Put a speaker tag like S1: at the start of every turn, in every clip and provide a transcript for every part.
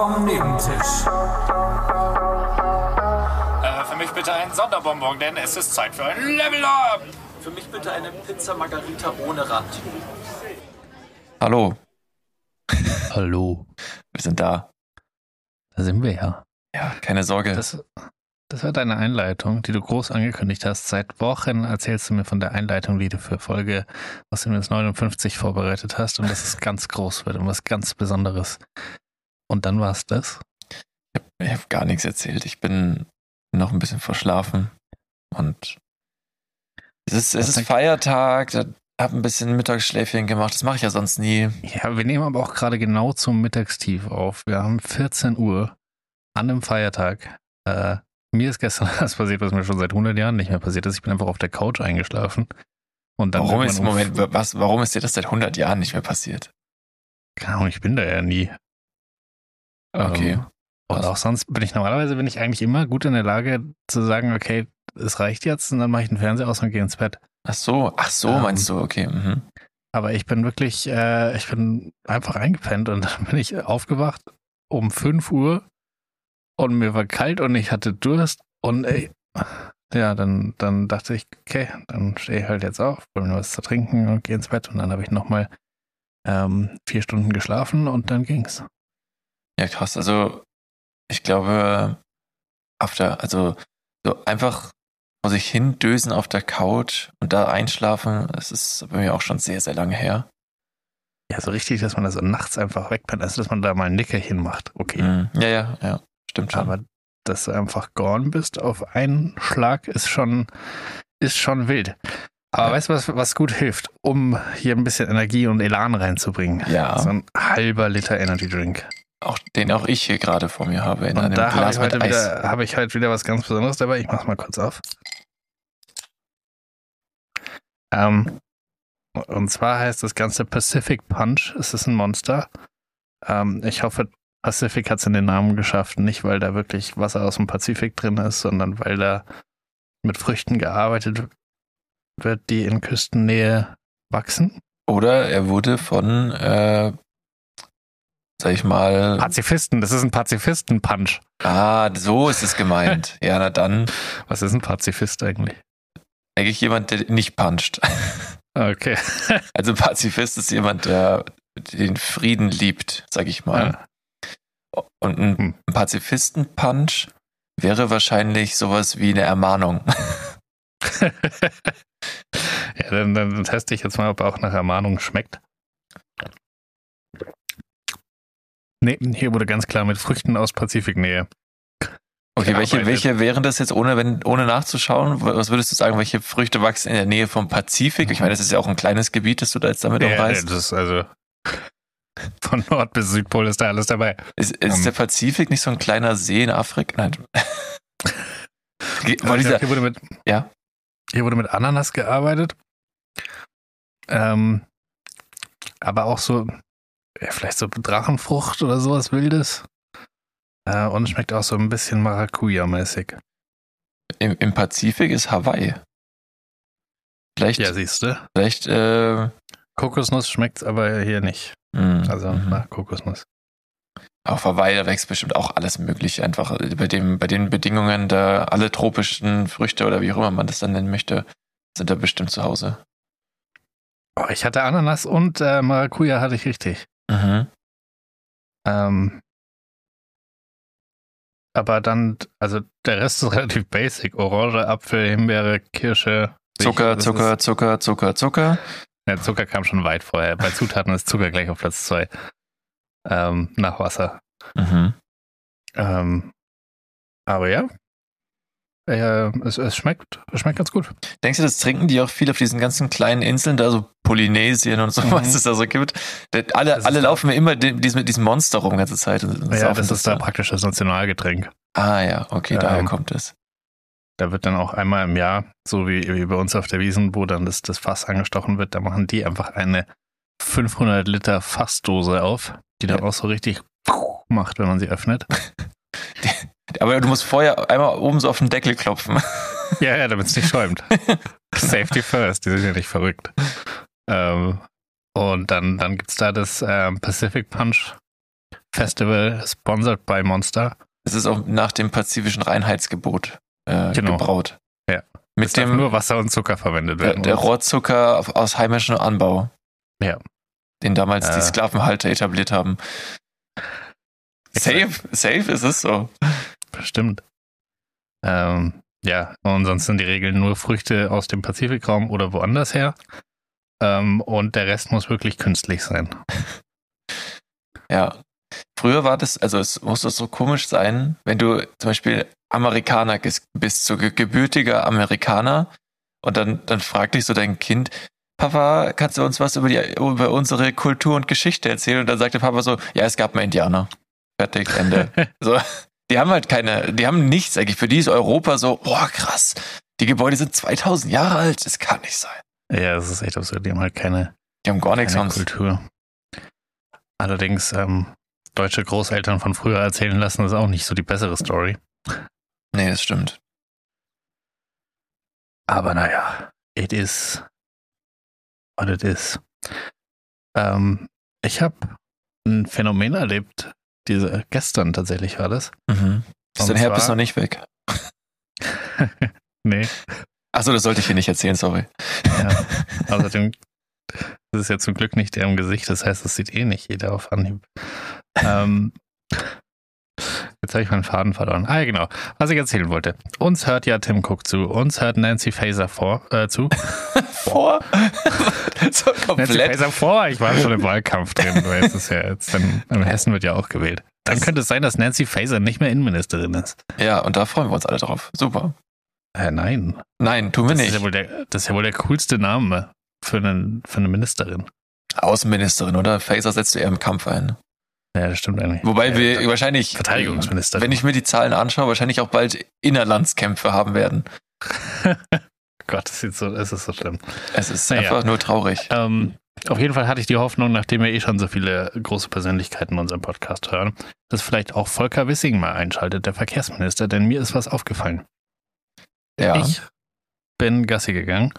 S1: vom Nebentisch.
S2: Äh, für mich bitte einen Sonderbonbon, denn es ist Zeit für ein Level Up.
S3: Für mich bitte eine Pizza Margarita ohne Rand.
S4: Hallo,
S5: Hallo.
S4: wir sind da.
S5: Da sind wir ja.
S4: Ja, keine Sorge.
S5: Das, das war deine Einleitung, die du groß angekündigt hast. Seit Wochen erzählst du mir von der Einleitung, die du für Folge, mir jetzt 59 vorbereitet hast und dass es ganz groß wird und was ganz Besonderes. Und dann war es das.
S4: ich habe gar nichts erzählt. Ich bin noch ein bisschen verschlafen. Und es ist, es ist Feiertag. Ich habe ein bisschen Mittagsschläfchen gemacht. Das mache ich ja sonst nie.
S5: Ja, wir nehmen aber auch gerade genau zum Mittagstief auf. Wir haben 14 Uhr an einem Feiertag. Äh, mir ist gestern das passiert, was mir schon seit 100 Jahren nicht mehr passiert ist. Ich bin einfach auf der Couch eingeschlafen. Und dann
S4: Warum ist,
S5: um-
S4: Moment, was, warum ist dir das seit 100 Jahren nicht mehr passiert?
S5: Keine Ahnung, ich bin da ja nie.
S4: Okay.
S5: Ähm, und auch sonst bin ich normalerweise bin ich eigentlich immer gut in der Lage zu sagen, okay, es reicht jetzt und dann mache ich den Fernseher aus und gehe ins Bett.
S4: Ach so, ach so,
S5: Ähm,
S4: meinst du, okay. Mhm.
S5: Aber ich bin wirklich, äh, ich bin einfach eingepennt und dann bin ich aufgewacht um 5 Uhr und mir war kalt und ich hatte Durst und ey, ja, dann, dann dachte ich, okay, dann stehe ich halt jetzt auf, hol mir was zu trinken und gehe ins Bett und dann habe ich nochmal ähm, vier Stunden geschlafen und dann ging's.
S4: Ja, krass. Also, ich glaube, auf der, also, so einfach vor sich hin dösen auf der Couch und da einschlafen, das ist bei mir auch schon sehr, sehr lange her.
S5: Ja, so richtig, dass man da so nachts einfach wegpennt, also dass man da mal ein Nickerchen macht, okay.
S4: Mhm. Ja, ja, ja. Stimmt schon.
S5: Aber dass du einfach gone bist auf einen Schlag ist schon, ist schon wild. Aber
S4: Ja.
S5: weißt du, was, was gut hilft, um hier ein bisschen Energie und Elan reinzubringen?
S4: ja,
S5: So ein halber Liter Energy Drink.
S4: Auch, den auch ich hier gerade vor mir habe in
S5: Und
S4: einem
S5: da habe ich, heute wieder, habe ich heute wieder was ganz Besonderes dabei. Ich mach's mal kurz auf. Ähm, und zwar heißt das Ganze Pacific Punch. Es ist ein Monster. Ähm, ich hoffe, Pacific hat es in den Namen geschafft. Nicht, weil da wirklich Wasser aus dem Pazifik drin ist, sondern weil da mit Früchten gearbeitet wird, die in Küstennähe wachsen.
S4: Oder er wurde von, äh, sag ich mal,
S5: Pazifisten, das ist ein Pazifisten-Punch.
S4: ah, so ist es gemeint. ja, na dann,
S5: Was ist ein Pazifist eigentlich?
S4: eigentlich jemand, der nicht puncht.
S5: Okay.
S4: Also Pazifist ist jemand, der den Frieden liebt, sag ich mal. Und ein
S5: Hm.
S4: Pazifisten-Punch wäre wahrscheinlich sowas wie eine Ermahnung.
S5: ja, dann, dann teste ich jetzt mal, ob er auch nach Ermahnung schmeckt. Nee, hier wurde ganz klar mit Früchten aus Pazifiknähe.
S4: Okay, welche, welche wären das jetzt, ohne, wenn, ohne nachzuschauen? Was würdest du sagen, welche Früchte wachsen in der Nähe vom Pazifik? Ich meine, das ist ja auch ein kleines Gebiet, das du da jetzt damit
S5: Ja,
S4: umreißt.
S5: das ist also von Nord bis Südpol ist da alles dabei.
S4: Ist, ist
S5: Ähm.
S4: der Pazifik nicht so ein kleiner See in Afrika? Nein. Dieser,
S5: hier, wurde mit,
S4: Ja.
S5: hier wurde mit Ananas gearbeitet. Ähm, aber auch so, ja, vielleicht so Drachenfrucht oder sowas Wildes. Äh, und schmeckt auch so ein bisschen Maracuja-mäßig.
S4: im, Im Pazifik ist Hawaii. Vielleicht,
S5: Ja, siehst du.
S4: vielleicht, äh,
S5: Kokosnuss schmeckt's aber hier nicht.
S4: mh,
S5: Also
S4: mhm.
S5: nach Kokosnuss.
S4: Auf Hawaii, da wächst bestimmt auch alles Mögliche. Einfach bei, dem, bei den Bedingungen, da alle tropischen Früchte oder wie auch immer man das dann nennen möchte, sind da bestimmt zu Hause.
S5: Oh, ich hatte Ananas und äh, Maracuja hatte ich richtig.
S4: Mhm.
S5: Ähm, aber dann, also der Rest ist relativ basic. Orange, Apfel, Himbeere, Kirsche.
S4: Zucker,
S5: Das
S4: Zucker,
S5: Ist,
S4: Zucker, Zucker, Zucker.
S5: ja, Zucker kam schon weit vorher. Bei Zutaten ist Zucker gleich auf Platz zwei. Ähm, nach Wasser.
S4: Mhm.
S5: Ähm, aber ja. Äh, es, es schmeckt, es schmeckt ganz gut.
S4: Denkst du, das trinken die auch viel auf diesen ganzen kleinen Inseln, da so Polynesien und so,
S5: Mhm.
S4: was es da so gibt? Alle,
S5: Das
S4: alle laufen mir immer mit diesem Monster rum die ganze Zeit. Und
S5: Ja, das ist da praktisch das Nationalgetränk.
S4: Ah ja, okay, daher
S5: Ähm,
S4: kommt es.
S5: Da wird dann auch einmal im Jahr, so wie, wie bei uns auf der Wiesen, wo dann das, das Fass angestochen wird, da machen die einfach eine 500 Liter Fassdose auf, die dann
S4: Ja.
S5: auch so richtig macht, wenn man sie öffnet.
S4: Aber du musst vorher einmal oben so auf den Deckel klopfen.
S5: Ja, ja, damit es nicht schäumt. Safety first, die sind ja nicht verrückt. Ähm, und dann, dann gibt's da das ähm, Pacific Punch. Festival, sponsored by Monster.
S4: Es ist auch nach dem pazifischen Reinheitsgebot äh,
S5: Genau.
S4: gebraut.
S5: Ja.
S4: Mit
S5: Es
S4: dem
S5: nur Wasser und Zucker verwendet
S4: der,
S5: werden.
S4: der Rohrzucker auf- aus heimischem Anbau.
S5: Ja.
S4: Den damals die
S5: Äh.
S4: Sklavenhalter etabliert haben. Safe, safe ist es so.
S5: Bestimmt. Ähm, ja, und sonst sind die Regeln nur Früchte aus dem Pazifikraum oder woanders her. Ähm, und der Rest muss wirklich künstlich sein.
S4: Ja. Früher war das, also es muss das so komisch sein, wenn du zum Beispiel Amerikaner bist, so ge- gebürtiger Amerikaner, und dann, dann fragt dich so dein Kind, Papa, kannst du uns was über, die, über unsere Kultur und Geschichte erzählen? Und dann sagt der Papa so, ja, es gab mal Indianer. Fertig, Ende. so, die haben halt keine, die haben nichts eigentlich. Für die ist Europa so, boah, krass. Die Gebäude sind 2000 Jahre alt. Das kann nicht sein.
S5: Ja, das ist echt absurd. Die haben halt keine,
S4: Die haben gar nichts sonst.
S5: Kultur. Allerdings, ähm, deutsche Großeltern von früher erzählen lassen, ist auch nicht so die bessere Story.
S4: Nee, das stimmt.
S5: Aber naja, it is what it is. Ähm, ich habe ein Phänomen erlebt, diese, gestern tatsächlich war das.
S4: Mhm. Ist dein Herpes noch nicht weg?
S5: nee,
S4: Achso, das sollte ich hier nicht erzählen, sorry.
S5: ja. Außerdem, das ist ja zum Glück nicht der im Gesicht, das heißt, das sieht eh nicht jeder auf Anhieb. Ähm, jetzt habe ich meinen Faden verloren. Ah ja, genau. Was ich erzählen wollte. Uns hört ja Tim Cook zu, uns hört Nancy Faser vor, äh, zu.
S4: Vor? so
S5: Nancy
S4: komplett.
S5: Faeser vor, ich war schon im Wahlkampf drin, es ist ja jetzt, dann, in Hessen wird ja auch gewählt. Dann
S4: Das-
S5: könnte es sein, dass Nancy Faeser nicht mehr Innenministerin ist.
S4: Ja, und da freuen wir uns alle drauf. Super.
S5: Äh, nein.
S4: Nein, tun wir
S5: Das ist,
S4: nicht.
S5: ja wohl der, das ist ja wohl der coolste Name für, einen, für eine Ministerin.
S4: Außenministerin, oder? Phaser setzt du eher im Kampf ein.
S5: Ja, das stimmt eigentlich.
S4: Wobei wir wahrscheinlich,
S5: Verteidigungsministerin.
S4: wenn ich mir die Zahlen anschaue, wahrscheinlich auch bald Innerlandskämpfe haben werden.
S5: Gott, das, sieht so, es ist so schlimm.
S4: Es ist
S5: Naja.
S4: einfach nur traurig.
S5: Ähm, auf jeden Fall hatte ich die Hoffnung, nachdem wir eh schon so viele große Persönlichkeiten in unserem Podcast hören, dass vielleicht auch Volker Wissing mal einschaltet, der Verkehrsminister, denn mir ist was aufgefallen.
S4: Ja.
S5: Ich bin Gassi gegangen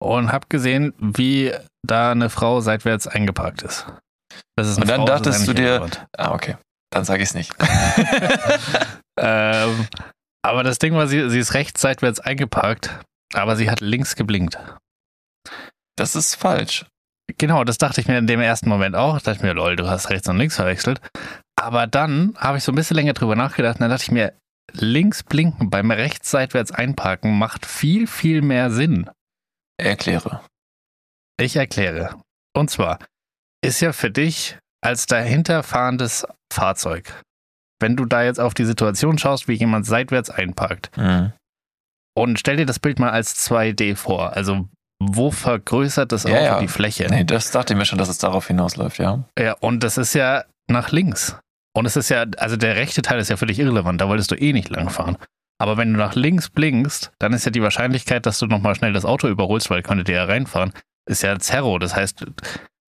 S5: und habe gesehen, wie da eine Frau seitwärts eingeparkt ist. Das ist
S4: Und dann
S5: Frau,
S4: dachtest du dir-. Ah, okay. Dann sage ich es nicht.
S5: Ähm, aber das Ding war, sie, sie ist rechts seitwärts eingeparkt, aber sie hat links geblinkt.
S4: das ist falsch.
S5: Genau, das dachte ich mir in dem ersten Moment auch. Da dachte ich mir, lol, du hast rechts und links verwechselt. Aber dann habe ich so ein bisschen länger drüber nachgedacht und dann dachte ich mir, links blinken beim rechts seitwärts einparken macht viel, viel mehr Sinn.
S4: Erkläre.
S5: Ich erkläre. Und zwar ist ja für dich als dahinterfahrendes Fahrzeug, wenn du da jetzt auf die Situation schaust, wie jemand seitwärts einparkt
S4: Mhm.
S5: und stell dir das Bild mal als 2D vor, also wo vergrößert das Auto
S4: Ja,
S5: die Fläche?
S4: Nee, das dachte ich mir schon, dass es darauf hinausläuft, ja.
S5: Ja, und das ist ja nach links. Und es ist ja, also der rechte Teil ist ja für dich irrelevant, da wolltest du eh nicht langfahren. Aber wenn du nach links blinkst, dann ist ja die Wahrscheinlichkeit, dass du nochmal schnell das Auto überholst, weil könnte dir ja reinfahren, ist ja Zerro. Das heißt,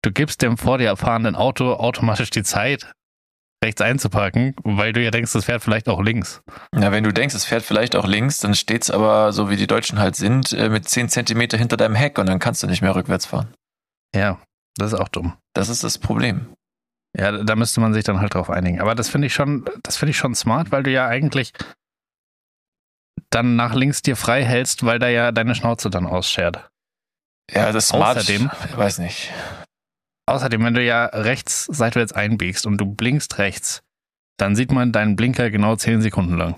S5: du gibst dem vor dir fahrenden Auto automatisch die Zeit, rechts einzuparken, weil du ja denkst, das fährt vielleicht auch links.
S4: Na, wenn du denkst, es fährt vielleicht auch links, dann steht's aber, so wie die Deutschen halt sind, äh, mit 10 Zentimeter hinter deinem Heck und dann kannst du nicht mehr rückwärts fahren.
S5: Ja, das ist auch dumm.
S4: Das ist das Problem.
S5: Ja, da müsste man sich dann halt drauf einigen. Aber das finde ich schon, das finde ich schon smart, weil du ja eigentlich dann nach links dir frei hältst, weil da ja deine Schnauze dann ausschert.
S4: Ja, das Smart,
S5: Außerdem-
S4: ich weiß nicht.
S5: Außerdem, wenn du ja rechts seitwärts einbiegst und du blinkst rechts, dann sieht man deinen Blinker genau 10 Sekunden lang.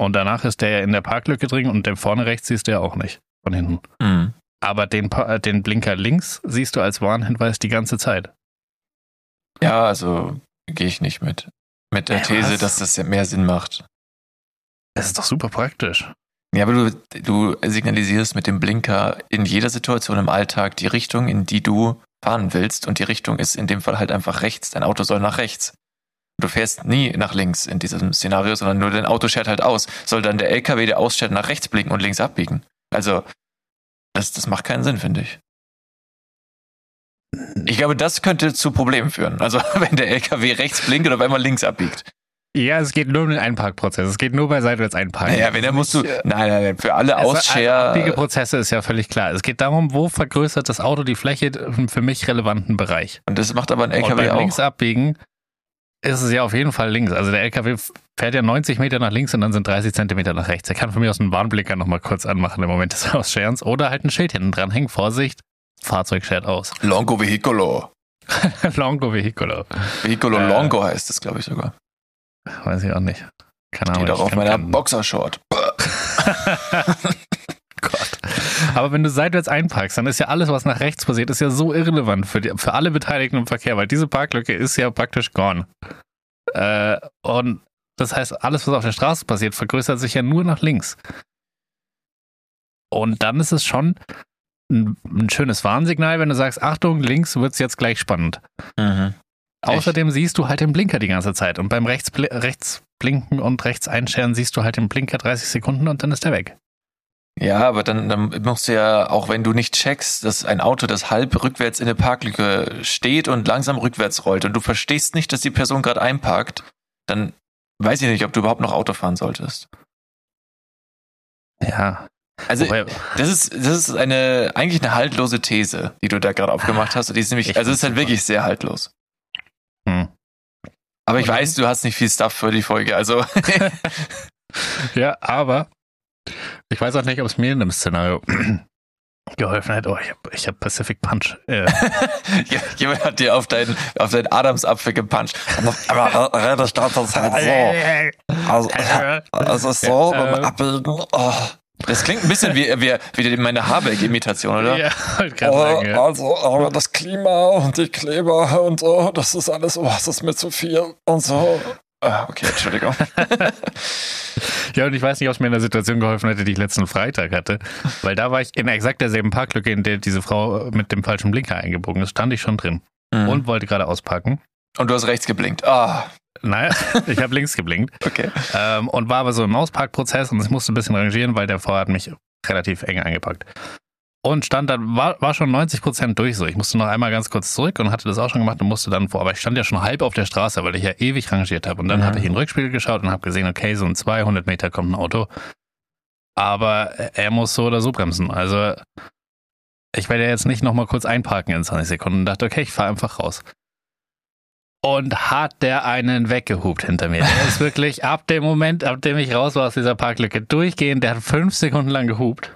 S5: Und danach ist der ja in der Parklücke drin und den vorne rechts siehst du ja auch nicht von hinten.
S4: Mhm.
S5: Aber den, Pa- äh, den Blinker links siehst du als Warnhinweis die ganze Zeit.
S4: Ja, also gehe ich nicht mit. Mit der
S5: Äh,
S4: These,
S5: was?
S4: dass das ja mehr Sinn macht.
S5: Das ist doch super praktisch.
S4: Ja, aber du, du signalisierst mit dem Blinker in jeder Situation im Alltag die Richtung, in die du fahren willst. Und die Richtung ist in dem Fall halt einfach rechts. Dein Auto soll nach rechts. Du fährst nie nach links in diesem Szenario, sondern nur dein Auto schert halt aus. Soll dann der LKW, der ausschert, nach rechts blinken und links abbiegen? Also, das, das macht keinen Sinn, finde ich. Ich glaube, das könnte zu Problemen führen. Also, wenn der LKW rechts blinkt und auf einmal links abbiegt.
S5: Ja, es geht nur um den Einparkprozess. Es geht nur bei seitwärts einparken.
S4: Naja, wenn, dann musst du, nein, nein, nein, für alle
S5: Also,
S4: Ausshare.
S5: Abbiegeprozesse ist ja völlig klar. Es geht darum, wo vergrößert das Auto die Fläche im für mich relevanten Bereich.
S4: Und das macht aber ein
S5: Und
S4: LKW
S5: beim
S4: auch.
S5: links abbiegen ist es ja auf jeden Fall links. Also der LKW fährt ja 90 Meter nach links und dann sind 30 Zentimeter nach rechts. Er kann von mir aus einen Warnblicker nochmal kurz anmachen im Moment des Ausscherens oder halt ein Schild hinten dranhängen. Vorsicht, Fahrzeug schert aus.
S4: Longo Vehicolo.
S5: Longo Vehiculo.
S4: Vehicolo
S5: Äh.
S4: Longo heißt es, glaube ich sogar.
S5: Weiß ich auch nicht. Keine Ahnung.
S4: Steht auch auf meiner
S5: keinen-
S4: Boxershort.
S5: Gott. Aber wenn du seitwärts einparkst, dann ist ja alles, was nach rechts passiert, ist ja so irrelevant für, die, für alle Beteiligten im Verkehr, weil diese Parklücke ist ja praktisch gone. Äh, und das heißt, alles, was auf der Straße passiert, vergrößert sich ja nur nach links. Und dann ist es schon ein, ein schönes Warnsignal, wenn du sagst, Achtung, links wird's jetzt gleich spannend.
S4: Mhm.
S5: Außerdem siehst du halt den Blinker die ganze Zeit. Und beim rechts, rechts blinken und rechts einscheren siehst du halt den Blinker 30 Sekunden und dann ist er weg.
S4: Ja, aber dann, dann musst du ja, auch wenn du nicht checkst, dass ein Auto, das halb rückwärts in der Parklücke steht und langsam rückwärts rollt und du verstehst nicht, dass die Person gerade einparkt, dann weiß ich nicht, ob du überhaupt noch Auto fahren solltest.
S5: Ja.
S4: Also
S5: Wobei,
S4: das ist, das ist eine eigentlich eine haltlose These, die du da gerade aufgemacht hast. Und die ist nämlich,
S5: Ich
S4: also es ist halt wirklich sehr haltlos. Aber ich weiß, du hast nicht viel Stuff für die Folge. Also
S5: Ja, aber ich weiß auch nicht, ob es mir in dem Szenario geholfen hat. Oh, ich habe ich hab Pacific Punch. Äh,
S4: jemand hat dir auf deinen auf deinen Adamsapfel gepuncht. Aber das startet das halt so. Also, also so beim
S5: Ähm.
S4: Abbiegen. Oh. Das klingt ein bisschen wie, wie, wie meine Habeck-Imitation, oder?
S5: ja, sagen, ja.
S1: Also, aber das Klima und die Kleber und so, das ist alles, oh, das ist mir zu viel und so.
S4: Ah, okay, Entschuldigung.
S5: ja, und ich weiß nicht, ob es mir in der Situation geholfen hätte, die ich letzten Freitag hatte. Weil da war ich in exakt derselben Parklücke, in der diese Frau mit dem falschen Blinker eingebogen ist. Stand ich schon drin
S4: Mhm.
S5: und wollte gerade auspacken.
S4: Und du hast rechts geblinkt. Ah,
S5: Naja, ich habe links geblinkt.
S4: okay.
S5: Ähm, und war aber so im Ausparkprozess und ich musste ein bisschen rangieren, weil der Fahrer hat mich relativ eng eingepackt. Und stand dann, war, war schon 90 Prozent durch so. Ich musste noch einmal ganz kurz zurück und hatte das auch schon gemacht und musste dann vor. Aber ich stand ja schon halb auf der Straße, weil ich ja ewig rangiert habe. Und dann
S4: Mhm.
S5: hatte ich in den Rückspiegel geschaut und habe gesehen, okay, so in 200 Meter kommt ein Auto. Aber er muss so oder so bremsen. Also ich werde jetzt nicht nochmal kurz einparken in 20 Sekunden und dachte, okay, ich fahre einfach raus. Und hat der einen weggehupt hinter mir. Der ist wirklich ab dem Moment, ab dem ich raus war aus dieser Parklücke, durchgehend, der hat fünf Sekunden lang gehupt.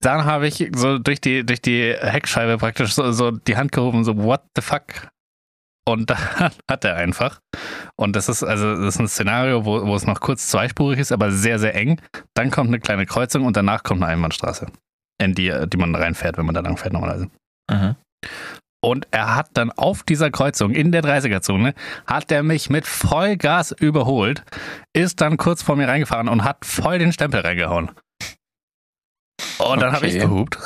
S5: Dann habe ich so durch die, durch die Heckscheibe praktisch so, so die Hand gehoben, so, what the fuck? Und dann hat er einfach. Und das ist also das ist ein Szenario, wo, wo es noch kurz zweispurig ist, aber sehr, sehr eng. Dann kommt eine kleine Kreuzung und danach kommt eine Einbahnstraße, in die, die man reinfährt, wenn man da lang fährt normalerweise.
S4: Mhm.
S5: Und er hat dann auf dieser Kreuzung in der 30er-Zone, hat er mich mit Vollgas überholt, ist dann kurz vor mir reingefahren und hat voll den Stempel reingehauen. Und dann habe ich gehupt.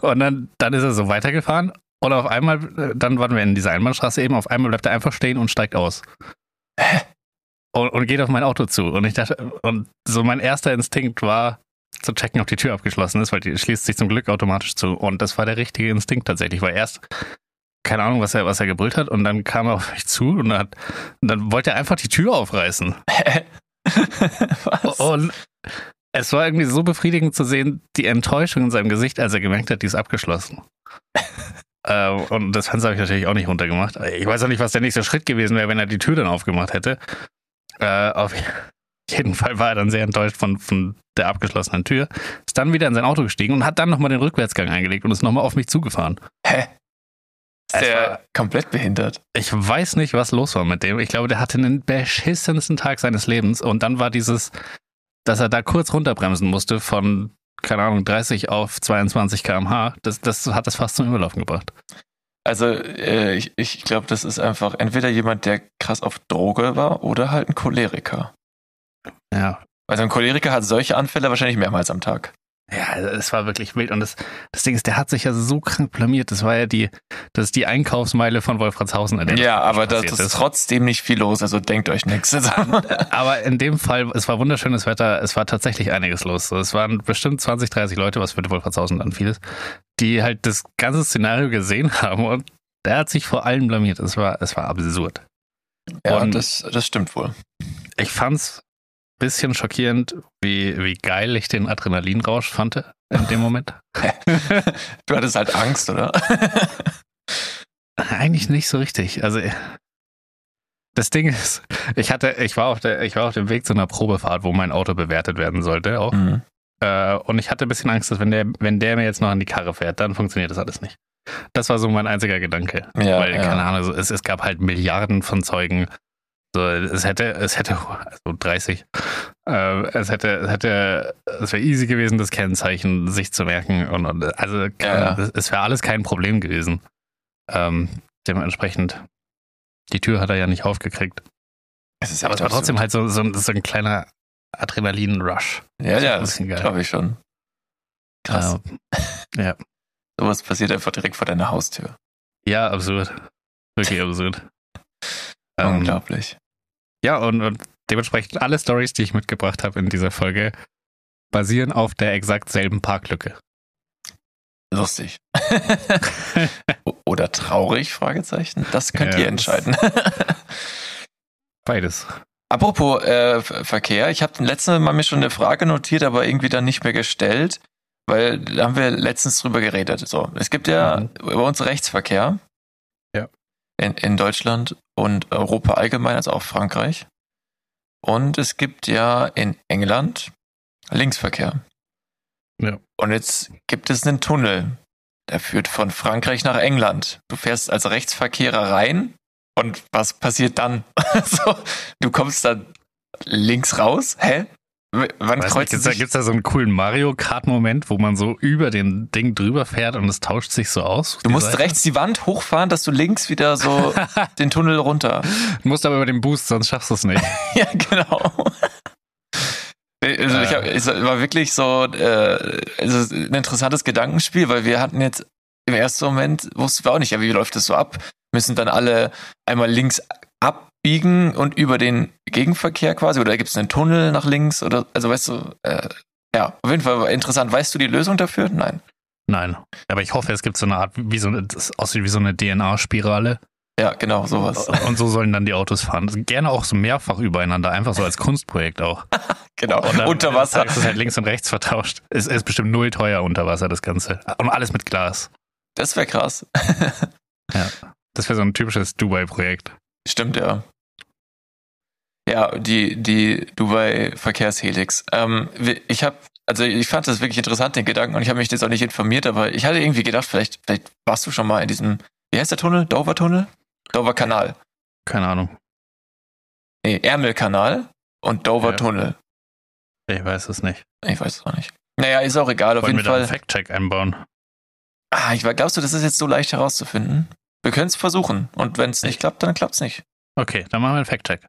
S5: Und dann, dann ist er so weitergefahren und auf einmal, äh, dann waren wir in dieser Einbahnstraße eben, auf einmal bleibt er einfach stehen und steigt aus. Und, und geht auf mein Auto zu. Und ich dachte, und so mein erster Instinkt war, zu checken, ob die Tür abgeschlossen ist, weil die schließt sich zum Glück automatisch zu. Und das war der richtige Instinkt tatsächlich, weil erst keine Ahnung, was er, was er gebrüllt hat, und dann kam er auf mich zu und, hat, und dann wollte er einfach die Tür aufreißen.
S4: Was?
S5: Und es war irgendwie so befriedigend zu sehen, die Enttäuschung in seinem Gesicht, als er gemerkt hat, die ist abgeschlossen. ähm, und das Fenster habe ich natürlich auch nicht runtergemacht. Ich weiß auch nicht, was der nächste Schritt gewesen wäre, wenn er die Tür dann aufgemacht hätte. Äh, auf jeden Fall war er dann sehr enttäuscht von, von der abgeschlossenen Tür. Ist dann wieder in sein Auto gestiegen und hat dann nochmal den Rückwärtsgang eingelegt und ist nochmal auf mich zugefahren.
S4: Hä? Ist der
S5: war-
S4: komplett behindert?
S5: Ich weiß nicht, was los war mit dem. Ich glaube, der hatte den beschissensten Tag seines Lebens. Und dann war dieses, dass er da kurz runterbremsen musste von, keine Ahnung, 30 auf 22 km/h. Das, das hat das fast zum Überlaufen gebracht.
S4: Also, äh, ich, ich glaube, das ist einfach entweder jemand, der krass auf Droge war oder halt ein Choleriker.
S5: Ja.
S4: Also ein Choleriker hat solche Anfälle wahrscheinlich mehrmals am Tag.
S5: Ja, es war wirklich wild. Und das, das Ding ist, der hat sich ja so krank blamiert. Das war ja die, das ist die Einkaufsmeile von Wolfratshausen. in der
S4: Ja,
S5: das
S4: aber da
S5: passiert
S4: ist trotzdem nicht viel los, also denkt euch nichts.
S5: Aber in dem Fall, es war wunderschönes Wetter, es war tatsächlich einiges los. Es waren bestimmt 20, 30 Leute, was für Wolfratshausen dann viel ist, die halt das ganze Szenario gesehen haben und der hat sich vor allem blamiert. Es war, es war absurd.
S4: ja,
S5: Und-
S4: das, das stimmt wohl.
S5: Ich fand's bisschen schockierend, wie, wie geil ich den Adrenalinrausch fand in dem Moment.
S4: Du hattest halt Angst, oder?
S5: Eigentlich nicht so richtig. Also das Ding ist, ich hatte, ich war auf der, ich war auf dem Weg zu einer Probefahrt, wo mein Auto bewertet werden sollte auch.
S4: Mhm.
S5: Äh, und ich hatte ein bisschen Angst, dass wenn der, wenn der mir jetzt noch an die Karre fährt, dann funktioniert das alles nicht. Das war so mein einziger Gedanke.
S4: Ja,
S5: Weil,
S4: ja.
S5: keine Ahnung, es, es gab halt Milliarden von Zeugen. So, es hätte, es hätte, also 30, äh, es hätte, es hätte, es wäre easy gewesen, das Kennzeichen sich zu merken. Und, und also,
S4: Ja.
S5: es, es wäre alles kein Problem gewesen. Ähm, dementsprechend, die Tür hat er ja nicht aufgekriegt.
S4: Es ist
S5: Aber es war trotzdem halt so, so, ein- so ein kleiner Adrenalin-Rush.
S4: Ja, ja, das glaube ich schon. Krass.
S5: Äh,
S4: Sowas passiert einfach direkt vor deiner Haustür.
S5: ja, absurd. Wirklich absurd. Ähm,
S4: Unglaublich.
S5: Ja, und, und dementsprechend alle Stories, die ich mitgebracht habe in dieser Folge, basieren auf der exakt selben Parklücke.
S4: Lustig. Oder traurig? Fragezeichen. Das könnt
S5: Ja,
S4: ihr entscheiden.
S5: Beides.
S4: Apropos äh, Ver- Verkehr, ich habe letzte Mal mir schon eine Frage notiert, aber irgendwie dann nicht mehr gestellt, weil da haben wir letztens drüber geredet. So, es gibt ja
S5: Mhm.
S4: bei uns Rechtsverkehr. In, in Deutschland und Europa allgemein, also auch Frankreich. Und es gibt ja in England Linksverkehr.
S5: Ja.
S4: Und jetzt gibt es einen Tunnel, der führt von Frankreich nach England. Du fährst als Rechtsverkehrer rein und was passiert dann? so, du kommst dann links raus? Hä? Wann kreuzen
S5: gibt's, da, so einen coolen Mario Kart-Moment, wo man so über den Ding drüber fährt und es tauscht sich so aus?
S4: Du musst
S5: Seite?
S4: rechts die Wand hochfahren, dass du links wieder so den Tunnel runter.
S5: Du musst aber über den Boost, sonst schaffst du es nicht.
S4: ja, genau. Also ich hab, es war wirklich so äh, also ein interessantes Gedankenspiel, weil wir hatten jetzt im ersten Moment, wussten wir auch nicht, ja, wie läuft das so ab? Müssen dann alle einmal links abbiegen und über den Gegenverkehr quasi, oder gibt es einen Tunnel nach links? Oder also weißt du, äh, ja, auf jeden Fall interessant. Weißt du die Lösung dafür? Nein.
S5: Nein. Aber ich hoffe, es gibt so eine Art, wie so eine, das aussieht wie so eine DNA-Spirale.
S4: Ja, genau, sowas.
S5: Und so sollen dann die Autos fahren. Gerne auch so mehrfach übereinander, einfach so als Kunstprojekt auch.
S4: Genau. Unter Wasser.
S5: ist es halt links und rechts vertauscht. Es ist bestimmt null teuer unter Wasser, das Ganze. Und alles mit Glas.
S4: Das wäre krass.
S5: Das wäre so ein typisches Dubai-Projekt.
S4: Stimmt, ja. Ja, die, die Dubai Verkehrshelix. Ähm, ich habe, also ich fand das wirklich interessant, den Gedanken, und ich habe mich jetzt auch nicht informiert, aber ich hatte irgendwie gedacht, vielleicht, vielleicht warst du schon mal in diesem, wie heißt der Tunnel? Dover Tunnel? Dover Kanal.
S5: Keine Ahnung.
S4: Nee, Ärmelkanal und Dover
S5: Ja.
S4: Tunnel.
S5: Ich weiß es nicht.
S4: Ich weiß es auch nicht. Naja, ist auch egal, auf
S5: Wollen
S4: jeden
S5: wir da einen
S4: Fall.
S5: Fact-Check einbauen?
S4: Ah, ich war- glaubst du, das ist jetzt so leicht herauszufinden? Wir können es versuchen. Und wenn es nicht klappt, dann klappt es nicht.
S5: Okay, dann machen wir einen Fact-Check.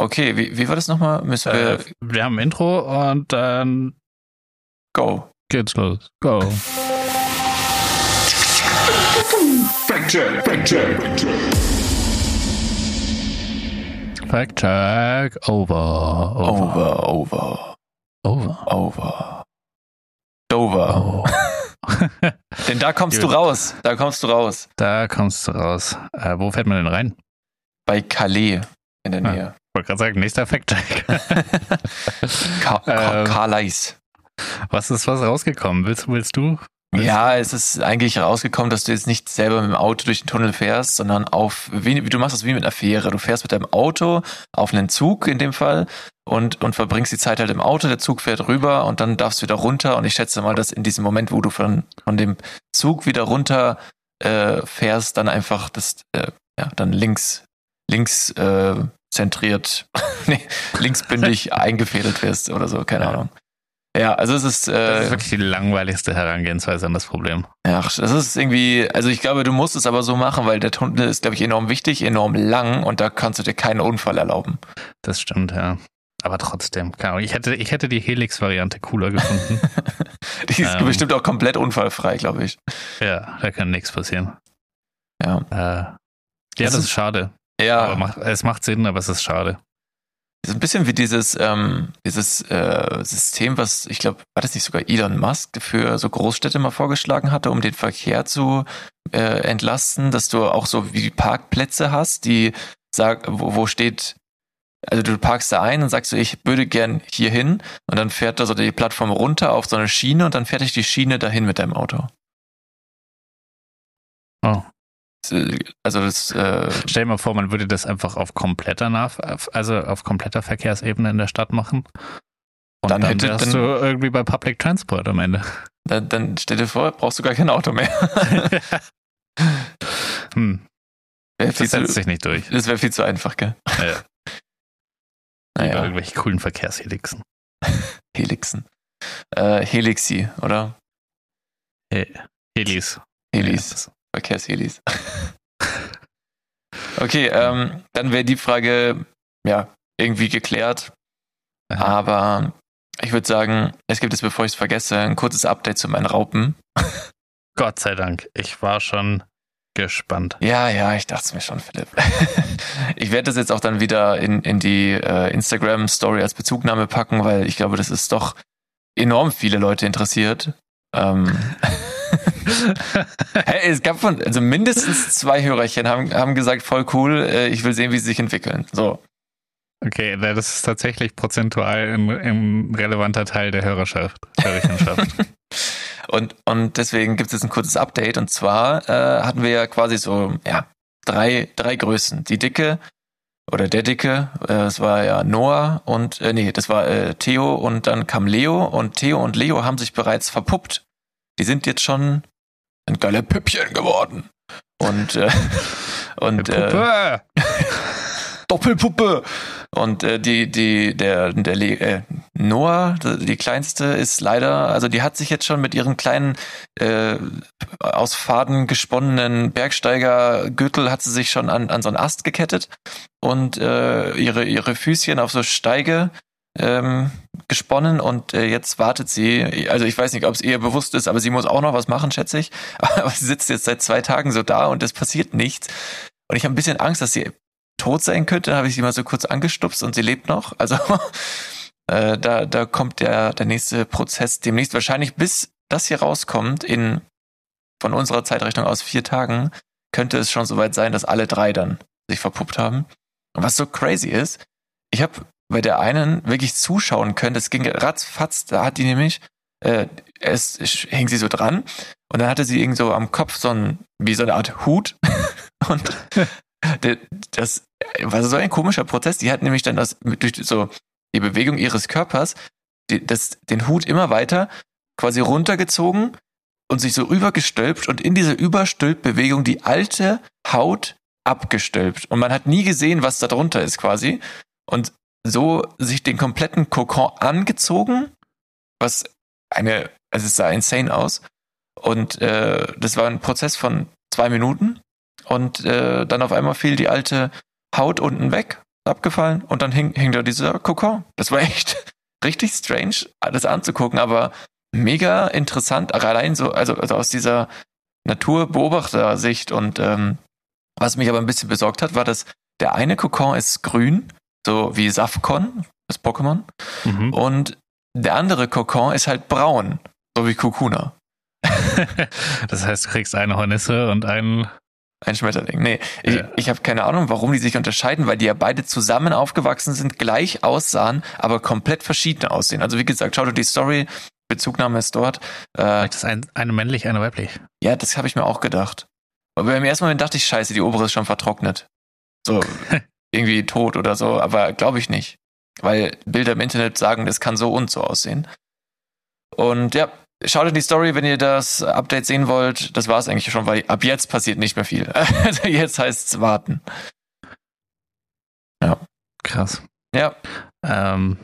S4: Okay, wie, wie war das nochmal? Müssen wir
S5: Äh, wir haben ein Intro und dann
S4: go.
S5: geht's los. Go. Fact-Check over.
S4: Over, over,
S5: Over.
S4: over. Dover.
S5: Oh.
S4: Denn da kommst
S5: Gut.
S4: du raus. Da kommst du raus.
S5: da kommst du raus. Äh, wo fährt man denn rein?
S4: Bei Calais in der
S5: Ah.
S4: Nähe.
S5: Ich wollte gerade sagen, nächster Fact-Check.
S4: Ka Ka
S5: Ähm. Was ist was rausgekommen? Willst, willst du?
S4: Ja, es ist eigentlich rausgekommen, dass du jetzt nicht selber mit dem Auto durch den Tunnel fährst, sondern auf, wie, du machst das wie mit einer Fähre. Du fährst mit deinem Auto auf einen Zug in dem Fall und, und verbringst die Zeit halt im Auto. Der Zug fährt rüber und dann darfst du wieder runter. Und ich schätze mal, dass in diesem Moment, wo du von, von dem Zug wieder runter äh, fährst, dann einfach das, äh, ja, dann links, links äh, zentriert, nee, linksbündig eingefädelt wirst oder so, keine
S5: Ja.
S4: Ahnung. Ja, also es ist,
S5: Das ist
S4: äh,
S5: wirklich die langweiligste Herangehensweise an das Problem.
S4: ja, das ist irgendwie, also ich glaube, du musst es aber so machen, weil der Tunnel ist, glaube ich, enorm wichtig, enorm lang und da kannst du dir keinen Unfall erlauben.
S5: Das stimmt, ja. Aber trotzdem, keine Ahnung, ich hätte, ich hätte die Helix-Variante cooler gefunden.
S4: Die ist
S5: Ähm.
S4: bestimmt auch komplett unfallfrei, glaube ich.
S5: ja, da kann nichts passieren.
S4: Ja.
S5: Äh, ja,
S4: Das
S5: das,
S4: ist-
S5: ist schade.
S4: Ja,
S5: macht, es macht Sinn, aber es ist schade.
S4: ist ein bisschen wie dieses, ähm, dieses äh, System, was, ich glaube, war das nicht sogar Elon Musk für so Großstädte mal vorgeschlagen hatte, um den Verkehr zu äh, entlasten, dass du auch so wie Parkplätze hast, die sag, wo, wo steht, also du parkst da ein und sagst so, ich würde gern hier hin und dann fährt da so die Plattform runter auf so eine Schiene und dann fährt dich die Schiene dahin mit deinem Auto.
S5: Oh.
S4: Also das, äh,
S5: Stell dir mal vor, man würde das einfach auf kompletter Nah also auf kompletter Verkehrsebene in der Stadt machen. Und
S4: Dann
S5: dann,
S4: hätte-
S5: wärst
S4: dann-
S5: du irgendwie bei Public Transport am Ende.
S4: dann, dann stell dir vor, brauchst du gar kein Auto mehr.
S5: hm, das setzt
S4: zu,
S5: sich nicht durch.
S4: das wäre viel zu einfach, gell?
S5: Ja.
S4: Naja,
S5: irgendwelche coolen Verkehrshelixen.
S4: Helixen. Äh, Helixi, oder?
S5: He Helis.
S4: Helis. Verkehrshelis. okay, ähm, dann wäre die Frage, ja, irgendwie geklärt.
S5: Aha.
S4: Aber ich würde sagen, es gibt jetzt, bevor ich es vergesse, ein kurzes Update zu meinen Raupen.
S5: Gott sei Dank. Ich war schon gespannt.
S4: Ja, ja, ich dachte es mir schon, Philipp. ich werde das jetzt auch dann wieder in, in die äh, Instagram-Story als Bezugnahme packen, weil ich glaube, das ist doch enorm viele Leute interessiert. Ähm, hey, es gab von, also mindestens zwei Hörerchen haben, haben gesagt, voll cool, äh, ich will sehen, wie sie sich entwickeln. So.
S5: Okay, das ist tatsächlich prozentual ein, relevanter Teil der Hörerschaft. Hörerinnenschaft.
S4: Und, und deswegen gibt es jetzt ein kurzes Update. Und zwar äh, hatten wir ja quasi so, ja, drei, drei Größen. Die dicke oder der dicke, äh, das war ja Noah und, äh, nee, das war äh, Theo und dann kam Leo. Und Theo und Leo haben sich bereits verpuppt. Die sind jetzt schon ein geile Püppchen geworden. Und, äh, und äh,
S5: Puppe!
S4: Doppelpuppe. Und äh, die, die, der, der Le äh, Noah, die kleinste, ist leider, also die hat sich jetzt schon mit ihrem kleinen äh, aus Faden gesponnenen Bergsteigergürtel hat sie sich schon an, an so einen Ast gekettet und äh, ihre, ihre Füßchen auf so Steige ähm, gesponnen und äh, jetzt wartet sie, also ich weiß nicht, ob es ihr bewusst ist, aber sie muss auch noch was machen, schätze ich. Aber sie sitzt jetzt seit zwei Tagen so da und es passiert nichts. Und ich habe ein bisschen Angst, dass sie tot sein könnte. Dann habe ich sie mal so kurz angestupst und sie lebt noch. Also äh, da, da kommt der, der nächste Prozess demnächst wahrscheinlich, bis das hier rauskommt, in von unserer Zeitrechnung aus vier Tagen, könnte es schon soweit sein, dass alle drei dann sich verpuppt haben. Und was so crazy ist, ich habe bei der einen wirklich zuschauen können, das ging ratzfatz, da hat die nämlich, äh, es, hing sie so dran und dann hatte sie irgend so am Kopf so ein, wie so eine Art Hut und das war so ein komischer Prozess. Die hat nämlich dann das durch so die Bewegung ihres Körpers die, das, den Hut immer weiter quasi runtergezogen und sich so rübergestülpt und in dieser Überstülpbewegung die alte Haut abgestülpt. Und man hat nie gesehen, was da drunter ist quasi. Und so sich den kompletten Kokon angezogen, was eine, also es sah insane aus. Und äh, das war ein Prozess von zwei Minuten. Und äh, dann auf einmal fiel die alte Haut unten weg, abgefallen und dann hing, hing da dieser Kokon. Das war echt richtig strange, das anzugucken, aber mega interessant, allein so, also, also aus dieser Naturbeobachtersicht und ähm, was mich aber ein bisschen besorgt hat, war, dass der eine Kokon ist grün, so wie Safkon, das Pokémon,
S5: Mhm.
S4: und der andere Kokon ist halt braun, so wie Kokuna.
S5: Das heißt, du kriegst eine Hornisse und einen.
S4: Ein Schmetterling. Nee, ich,
S5: Ja.
S4: ich habe keine Ahnung, warum die sich unterscheiden, weil die ja beide zusammen aufgewachsen sind, gleich aussahen, aber komplett verschieden aussehen. Also wie gesagt, schau dir die Story, Bezugnahme ist dort. Äh,
S5: ist ein, eine männlich, eine weiblich.
S4: ja, das habe ich mir auch gedacht. Aber im ersten Moment dachte ich, scheiße, die obere ist schon vertrocknet. So, irgendwie tot oder so, aber glaube ich nicht. Weil Bilder im Internet sagen, das kann so und so aussehen. Und ja, schaut in die Story, wenn ihr das Update sehen wollt. Das war es eigentlich schon, weil ab jetzt passiert nicht mehr viel. Also jetzt heißt es warten.
S5: Krass.
S4: Ja,
S5: Ähm,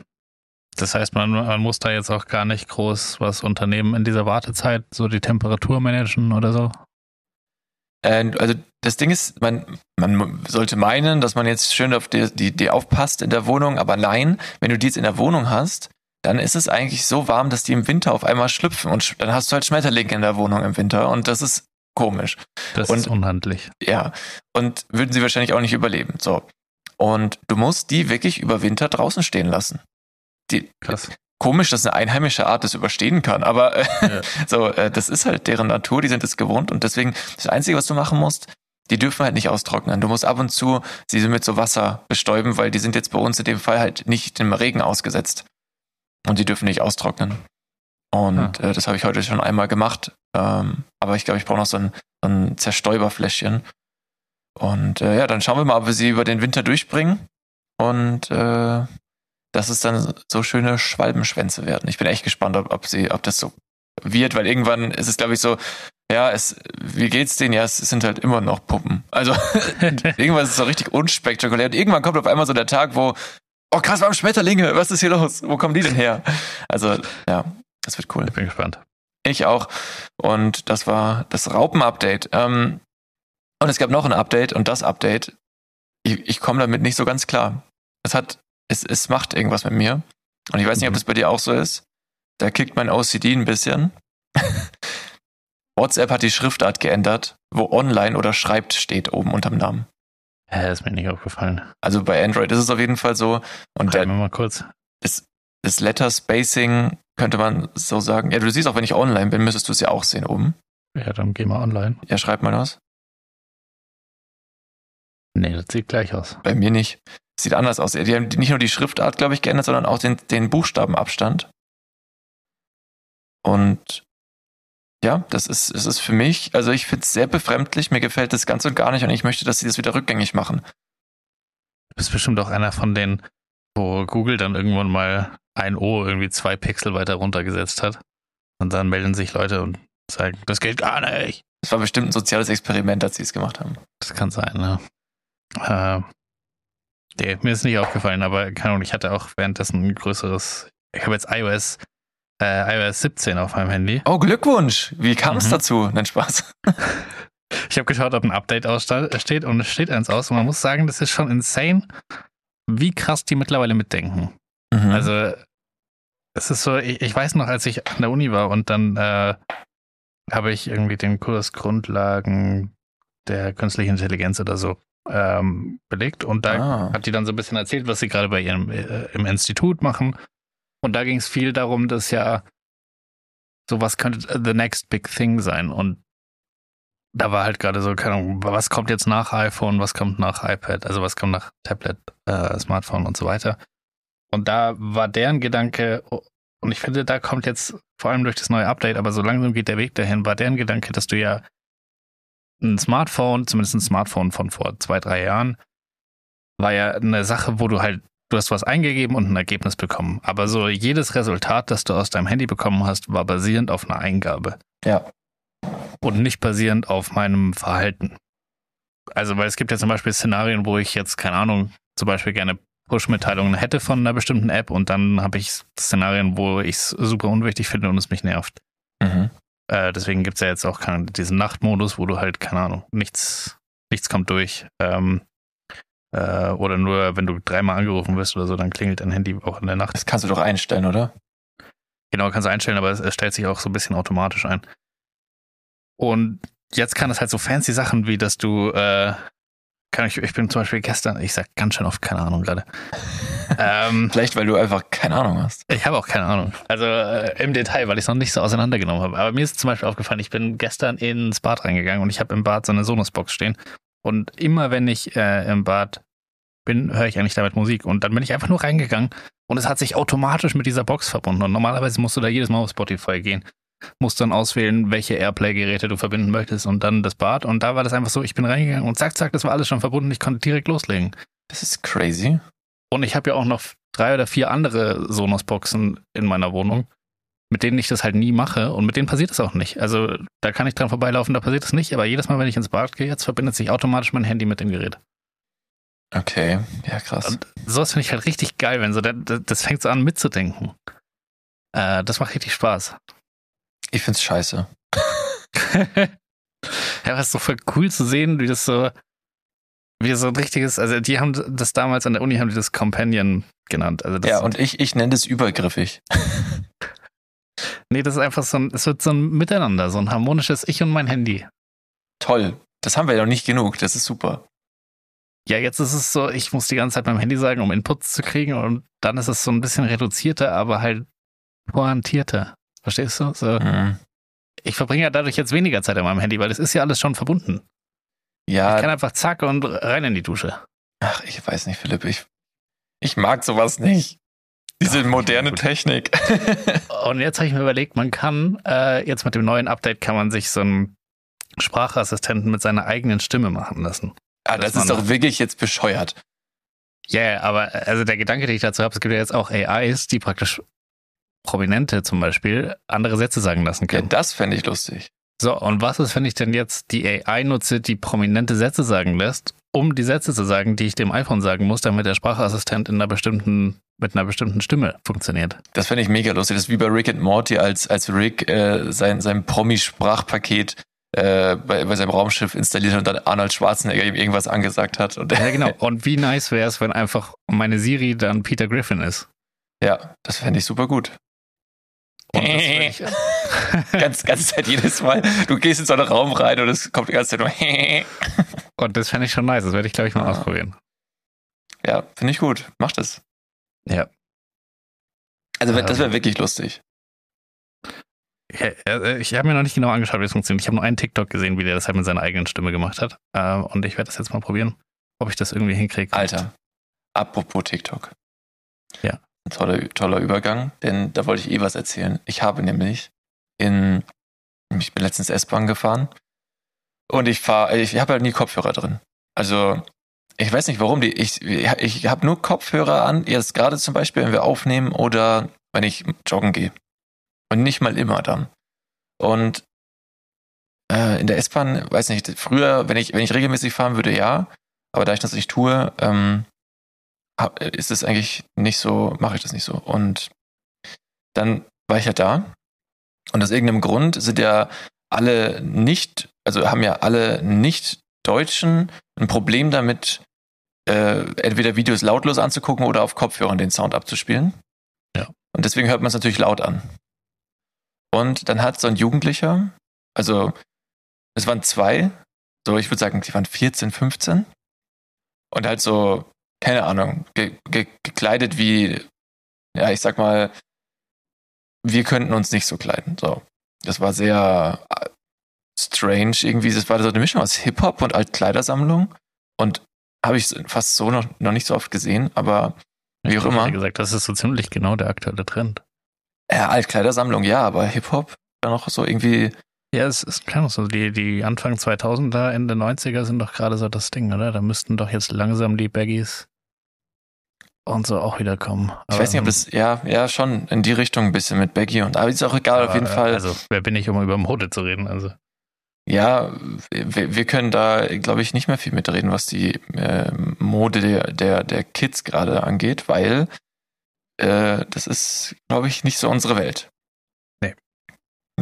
S5: das heißt, man, man muss da jetzt auch gar nicht groß was unternehmen in dieser Wartezeit, so die Temperatur managen oder so.
S4: Äh, also das Ding ist, man, man sollte meinen, dass man jetzt schön auf die, die, die aufpasst in der Wohnung, aber nein, wenn du die jetzt in der Wohnung hast, dann ist es eigentlich so warm, dass die im Winter auf einmal schlüpfen und dann hast du halt Schmetterlinge in der Wohnung im Winter und das ist komisch.
S5: Das
S4: Und-
S5: ist unhandlich.
S4: Ja, und würden sie wahrscheinlich auch nicht überleben. So. Und du musst die wirklich über Winter draußen stehen lassen. Die,
S5: Krass.
S4: Komisch, dass eine einheimische Art das überstehen kann, aber äh,
S5: Ja.
S4: so, äh, das ist halt deren Natur, die sind es gewohnt und deswegen das Einzige, was du machen musst, die dürfen halt nicht austrocknen. Du musst ab und zu sie mit so Wasser bestäuben, weil die sind jetzt bei uns in dem Fall halt nicht dem Regen ausgesetzt und die dürfen nicht austrocknen. Und äh, das habe ich heute schon einmal gemacht, ähm, aber ich glaube, ich brauche noch so ein, so ein Zerstäuberfläschchen Und äh, ja, dann schauen wir mal, ob wir sie über den Winter durchbringen. Und äh, dass es dann so schöne Schwalbenschwänze werden. Ich bin echt gespannt, ob, ob sie, ob das so wird, weil irgendwann ist es, glaube ich, so, ja, es, wie geht's denen? Ja, es sind halt immer noch Puppen. Also irgendwann ist es so richtig unspektakulär. Und irgendwann kommt auf einmal so der Tag, wo, oh krass, wir haben Schmetterlinge, was ist hier los? Wo kommen die denn her? Also, ja, das wird cool.
S5: Ich bin gespannt.
S4: Ich auch. Und das war das Raupen-Update. Ähm, und es gab noch ein Update und das Update, ich, ich komme damit nicht so ganz klar. Es hat, es, es macht irgendwas mit mir. Und ich weiß nicht, ob das bei dir auch so ist. Da kickt mein OCD ein bisschen. WhatsApp hat die Schriftart geändert, wo online oder schreibt steht oben unterm Namen.
S5: Hä, ist mir nicht aufgefallen.
S4: Also bei Android ist es auf jeden Fall so. Und der,
S5: mal kurz.
S4: das, das Letter Spacing könnte man so sagen. Ja, du siehst auch, wenn ich online bin, müsstest du es ja auch sehen oben.
S5: Ja, dann geh mal online.
S4: Ja, schreib mal was.
S5: Nee, das sieht gleich aus.
S4: Bei mir nicht. Sieht anders aus. Die haben nicht nur die Schriftart, glaube ich, geändert, sondern auch den, den Buchstabenabstand. Und ja, das ist, das ist für mich, also ich finde es sehr befremdlich, mir gefällt das ganz und gar nicht und ich möchte, dass sie das wieder rückgängig machen.
S5: Du bist bestimmt auch einer von denen, wo Google dann irgendwann mal ein O irgendwie zwei Pixel weiter runtergesetzt hat. Und dann melden sich Leute und sagen, das geht gar nicht.
S4: Das war bestimmt ein soziales Experiment, als sie es gemacht haben.
S5: Das kann sein, ne? Äh, nee, mir ist nicht aufgefallen, aber keine Ahnung, ich hatte auch währenddessen ein größeres. Ich habe jetzt iOS, äh, iOS 17 auf meinem Handy.
S4: Oh, Glückwunsch! Wie kam es
S5: Mhm.
S4: dazu? Nein, Spaß.
S5: Ich habe geschaut, ob ein Update aussta- steht und es steht eins aus. Und man muss sagen, das ist schon insane, wie krass die mittlerweile mitdenken.
S4: Mhm.
S5: Also, es ist so, ich, ich weiß noch, als ich an der Uni war und dann äh, habe ich irgendwie den Kurs Grundlagen der künstlichen Intelligenz oder so ähm, belegt und da
S4: ah.
S5: hat die dann so ein bisschen erzählt, was sie gerade bei ihrem äh, im Institut machen. Und da ging es viel darum, dass ja so was könnte the next big thing sein. Und da war halt gerade so, keine Ahnung, was kommt jetzt nach iPhone, was kommt nach iPad, also was kommt nach Tablet, äh, Smartphone und so weiter. Und da war deren Gedanke, und ich finde, da kommt jetzt vor allem durch das neue Update, aber so langsam geht der Weg dahin, war deren Gedanke, dass du ja ein Smartphone, zumindest ein Smartphone von vor zwei, drei Jahren, war ja eine Sache, wo du halt, du hast was eingegeben und ein Ergebnis bekommen. Aber so jedes Resultat, das du aus deinem Handy bekommen hast, war basierend auf einer Eingabe
S4: Ja.
S5: und nicht basierend auf meinem Verhalten. Also, weil es gibt ja zum Beispiel Szenarien, wo ich jetzt, keine Ahnung, zum Beispiel gerne Push-Mitteilungen hätte von einer bestimmten App und dann habe ich Szenarien, wo ich es super unwichtig finde und es mich nervt.
S4: Mhm.
S5: Äh, deswegen gibt es ja jetzt auch keine, diesen Nachtmodus, wo du halt, keine Ahnung, nichts, nichts kommt durch. Ähm, äh, oder nur, wenn du dreimal angerufen wirst oder so, dann klingelt dein Handy auch in der Nacht.
S4: Das kannst du doch einstellen, oder?
S5: Genau, kannst du einstellen, aber es, es stellt sich auch so ein bisschen automatisch ein. Und jetzt kann es halt so fancy Sachen wie, dass du, äh, kann ich, ich bin zum Beispiel gestern, ich sag ganz schön oft keine Ahnung gerade. ähm,
S4: Vielleicht, weil du einfach keine Ahnung hast.
S5: ich habe auch keine Ahnung. Also äh, im Detail, weil ich es noch nicht so auseinandergenommen habe. Aber mir ist zum Beispiel aufgefallen, ich bin gestern ins Bad reingegangen und ich habe im Bad so eine Sonos-Box stehen. Und immer wenn ich äh, im Bad bin, höre ich eigentlich damit Musik. Und dann bin ich einfach nur reingegangen und es hat sich automatisch mit dieser Box verbunden. Und normalerweise musst du da jedes Mal auf Spotify gehen. Musst dann auswählen, welche Airplay-Geräte du verbinden möchtest und dann das Bad. Und da war das einfach so, ich bin reingegangen und zack, zack, das war alles schon verbunden. Ich konnte direkt loslegen.
S4: Das ist crazy.
S5: Und ich habe ja auch noch drei oder vier andere Sonos-Boxen in meiner Wohnung, mit denen ich das halt nie mache und mit denen passiert es auch nicht. Also da kann ich dran vorbeilaufen, da passiert es nicht, aber jedes Mal, wenn ich ins Bad gehe, jetzt verbindet sich automatisch mein Handy mit dem Gerät.
S4: Okay, ja krass.
S5: Und sowas finde ich halt richtig geil, wenn so, das, das fängt so an mitzudenken. Äh, das macht richtig Spaß.
S4: Ich find's scheiße.
S5: ja, aber es ist so voll cool zu sehen, wie das so, wie so ein richtiges, also die haben das damals an der Uni haben die das Companion genannt. Also
S4: Ja, und ich, ich nenne das übergriffig.
S5: Nee, das ist einfach so ein, es wird so ein Miteinander, so ein harmonisches Ich und mein Handy.
S4: Toll. Das haben wir ja noch nicht genug. Das ist super.
S5: Ja, jetzt ist es so, ich muss die ganze Zeit meinem Handy sagen, um Inputs zu kriegen und dann ist es so ein bisschen reduzierter, aber halt pointierter. Verstehst du? So,
S4: Mhm.
S5: ich verbringe ja dadurch jetzt weniger Zeit an meinem Handy, weil es ist ja alles schon verbunden. Ich
S4: Ja,
S5: kann einfach zack und rein in die Dusche.
S4: ach, ich weiß nicht, Philipp. Ich, ich mag sowas nicht. Diese
S5: Ach,
S4: moderne. Technik.
S5: Und jetzt habe ich mir überlegt, man kann, äh, jetzt mit dem neuen Update kann man sich so einen Sprachassistenten mit seiner eigenen Stimme machen lassen.
S4: Ah, das ist doch wirklich jetzt bescheuert.
S5: Ja, yeah, aber also der Gedanke, den ich dazu habe, es gibt ja jetzt auch AIs, die praktisch Prominente zum Beispiel andere Sätze sagen lassen
S4: Ja,
S5: können.
S4: das fände ich lustig.
S5: So, und was ist, wenn ich denn jetzt die AI nutze, die prominente Sätze sagen lässt, um die Sätze zu sagen, die ich dem iPhone sagen muss, damit der Sprachassistent in einer bestimmten, mit einer bestimmten Stimme funktioniert?
S4: Das fände ich mega lustig. Das ist wie bei Rick and Morty, als, als Rick äh, sein, sein Promi-Sprachpaket äh, bei, bei seinem Raumschiff installiert hat und dann Arnold Schwarzenegger ihm irgendwas angesagt hat. Und
S5: Ja, genau. Und wie nice wäre es, wenn einfach meine Siri dann Peter Griffin ist?
S4: ja, das fände ich super gut.
S5: Ich,
S4: ganz, ganze Zeit jedes Mal. Du gehst in so einen Raum rein und es kommt die ganze Zeit nur.
S5: und das fände ich schon nice. Das werde ich, glaube ich, mal
S4: Ah.
S5: ausprobieren.
S4: ja, finde ich gut. Mach das.
S5: Ja.
S4: Also das
S5: Ähm.
S4: wäre wirklich lustig.
S5: Äh, Ich habe mir noch nicht genau angeschaut, wie es funktioniert. Ich habe nur einen TikTok gesehen, wie der das halt mit seiner eigenen Stimme gemacht hat. Äh, Und ich werde das jetzt mal probieren, ob ich das irgendwie hinkriege.
S4: Alter, apropos TikTok. Toller, toller Übergang, denn da wollte ich eh was erzählen. Ich habe nämlich in, ich bin letztens S-Bahn gefahren und ich fahre, ich habe halt nie Kopfhörer drin. Also, ich weiß nicht warum, die, ich, ich habe nur Kopfhörer an, jetzt gerade zum Beispiel, wenn wir aufnehmen oder wenn ich joggen gehe. Und nicht mal immer dann. Und äh, in der S-Bahn, weiß nicht, früher, wenn ich, wenn ich regelmäßig fahren würde, ja. Aber da ich das nicht tue, ähm, ist es eigentlich nicht so, mache ich das nicht so. Und dann war ich ja da. Und aus irgendeinem Grund sind ja alle nicht, also haben ja alle Nicht-Deutschen ein Problem damit, äh, entweder Videos lautlos anzugucken oder auf Kopfhörern den Sound abzuspielen.
S5: Ja.
S4: Und deswegen hört man es natürlich laut an. Und dann hat so ein Jugendlicher, also es waren zwei, so ich würde sagen, die waren 14, 15 und halt so, keine Ahnung, ge ge gekleidet wie, ja, ich sag mal, wir könnten uns nicht so kleiden. So. Das war sehr äh, strange irgendwie. Das war so eine Mischung aus Hip-Hop und Altkleidersammlung. Und habe ich fast so noch, noch nicht so oft gesehen, aber wie auch
S5: Ich
S4: immer.
S5: hätte gesagt, das ist so ziemlich genau der aktuelle Trend.
S4: Ja, Altkleidersammlung, ja, aber Hip-Hop dann noch so irgendwie.
S5: Ja, es ist klar, so die, die Anfang 2000er, Ende 90er sind doch gerade so das Ding, oder? Da müssten doch jetzt langsam die Baggies und so auch wieder kommen.
S4: Ich weiß nicht, ob das, ja, ja, schon in die Richtung ein bisschen mit Baggy und, aber ist auch egal, auf jeden Fall.
S5: Also, wer bin ich, um über Mode zu reden? Also,
S4: Ja, wir, wir können da, glaube ich, nicht mehr viel mitreden, was die äh, Mode der, der, der Kids gerade angeht, weil äh, das ist, glaube ich, nicht so unsere Welt.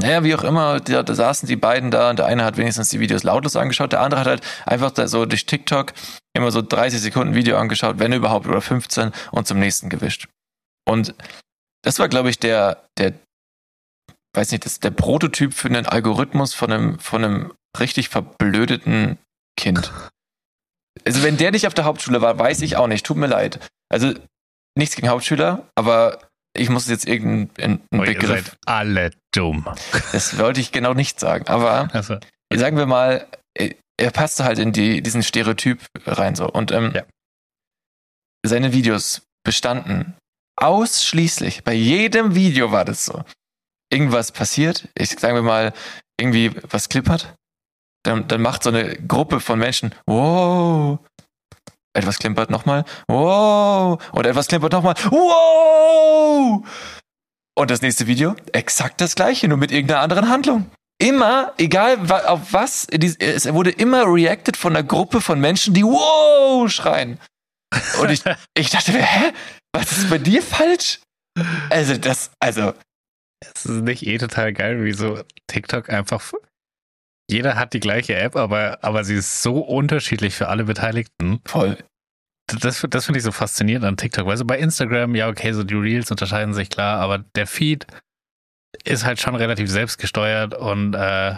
S4: Naja, wie auch immer, da, da saßen die beiden da und der eine hat wenigstens die Videos lautlos angeschaut, der andere hat halt einfach so durch TikTok immer so 30 Sekunden Video angeschaut, wenn überhaupt, oder 15 und zum nächsten gewischt. Und das war, glaube ich, der, der, weiß nicht, das der Prototyp für einen Algorithmus von einem, von einem richtig verblödeten Kind. Also wenn der nicht auf der Hauptschule war, weiß ich auch nicht. Tut mir leid. Also nichts gegen Hauptschüler, aber ich muss jetzt irgendeinen einen
S5: oh, ihr
S4: Begriff.
S5: seid alle dumm.
S4: Das wollte ich genau nicht sagen. Aber
S5: Also,
S4: sagen wir mal, äh, er passte halt in die, diesen Stereotyp rein so. Und ähm,
S5: Ja.
S4: seine Videos bestanden ausschließlich, bei jedem Video war das so. Irgendwas passiert, ich sagen wir mal, irgendwie was klippert, dann, dann macht so eine Gruppe von Menschen, wow, etwas klimpert nochmal, wow, und etwas klimpert nochmal, wow. Und das nächste Video, exakt das gleiche, nur mit irgendeiner anderen Handlung immer, egal auf was, es wurde immer reacted von einer Gruppe von Menschen, die wow schreien. Und ich, ich dachte mir, hä? Was ist bei dir falsch? Also das, also,
S5: es ist nicht eh total geil, wie so TikTok einfach. Jeder hat die gleiche App, aber, aber sie ist so unterschiedlich für alle Beteiligten.
S4: voll.
S5: Das, das finde ich so faszinierend an TikTok. Weil so bei Instagram, ja, okay, so die Reels unterscheiden sich klar, aber der Feed ist halt schon relativ selbstgesteuert und äh,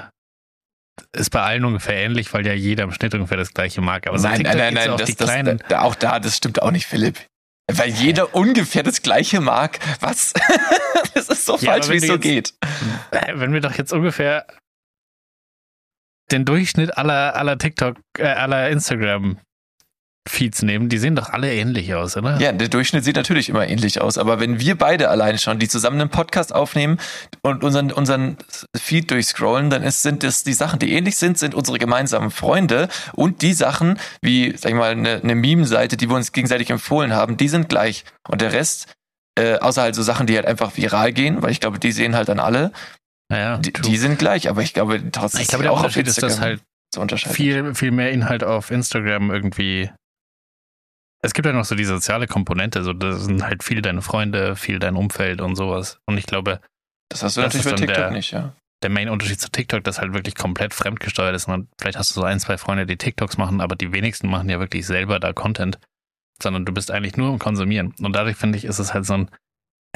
S5: ist bei allen ungefähr ähnlich, weil ja jeder im Schnitt ungefähr das gleiche mag. Aber so
S4: nein, nein, nein,
S5: auch
S4: das,
S5: die
S4: das,
S5: kleinen.
S4: da, auch da, das stimmt auch nicht, Philipp. Weil jeder ungefähr das gleiche mag. Was? das ist so
S5: Ja,
S4: falsch, wie es so geht.
S5: Äh, wenn wir doch jetzt ungefähr den Durchschnitt aller, aller TikTok, äh, aller Instagram Feeds nehmen, die sehen doch alle ähnlich aus, oder?
S4: Ja, der Durchschnitt sieht natürlich immer ähnlich aus, aber wenn wir beide alleine schon, die zusammen einen Podcast aufnehmen und unseren, unseren Feed durchscrollen, dann ist, sind das die Sachen, die ähnlich sind, sind unsere gemeinsamen Freunde und die Sachen, wie, sag ich mal, eine, eine Meme-Seite, die wir uns gegenseitig empfohlen haben, die sind gleich. Und der Rest, äh, außer halt so Sachen, die halt einfach viral gehen, weil ich glaube, die sehen halt dann alle,
S5: Naja,
S4: die, die sind gleich, aber ich glaube, trotzdem
S5: ich glaube, der
S4: auch
S5: Unterschied ist, dass halt viel, viel mehr Inhalt auf Instagram irgendwie. Es gibt ja noch so die soziale Komponente, so das sind halt viel deine Freunde, viel dein Umfeld und sowas. Und ich glaube,
S4: Das hast du
S5: das
S4: natürlich bei TikTok
S5: der-
S4: nicht, ja.
S5: der Main-Unterschied zu TikTok, das halt wirklich komplett fremdgesteuert ist. Und vielleicht hast du so ein, zwei Freunde, die TikToks machen, aber die wenigsten machen ja wirklich selber da Content, sondern du bist eigentlich nur im Konsumieren. Und dadurch finde ich, ist es halt so ein,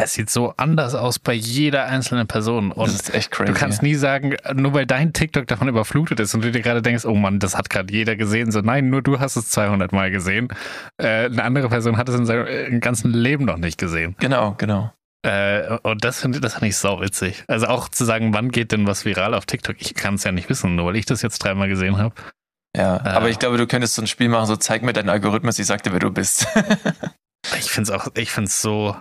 S5: es sieht so anders aus bei jeder einzelnen Person.
S4: Das
S5: Und
S4: ist echt crazy.
S5: du kannst nie sagen, nur weil dein TikTok davon überflutet ist und du dir gerade denkst, oh Mann, das hat gerade jeder gesehen. So, nein, nur du hast es 200 Mal gesehen. Äh, eine andere Person hat es in seinem äh, ganzen Leben noch nicht gesehen.
S4: genau, genau.
S5: Äh, und das finde das find ich sau witzig. Also auch zu sagen, wann geht denn was viral auf TikTok? Ich kann es ja nicht wissen, nur weil ich das jetzt dreimal gesehen habe.
S4: Ja,
S5: Äh.
S4: aber ich glaube, du könntest so ein Spiel machen, so zeig mir deinen Algorithmus, ich sag dir, wer du bist.
S5: Ich finde es auch, ich finde es so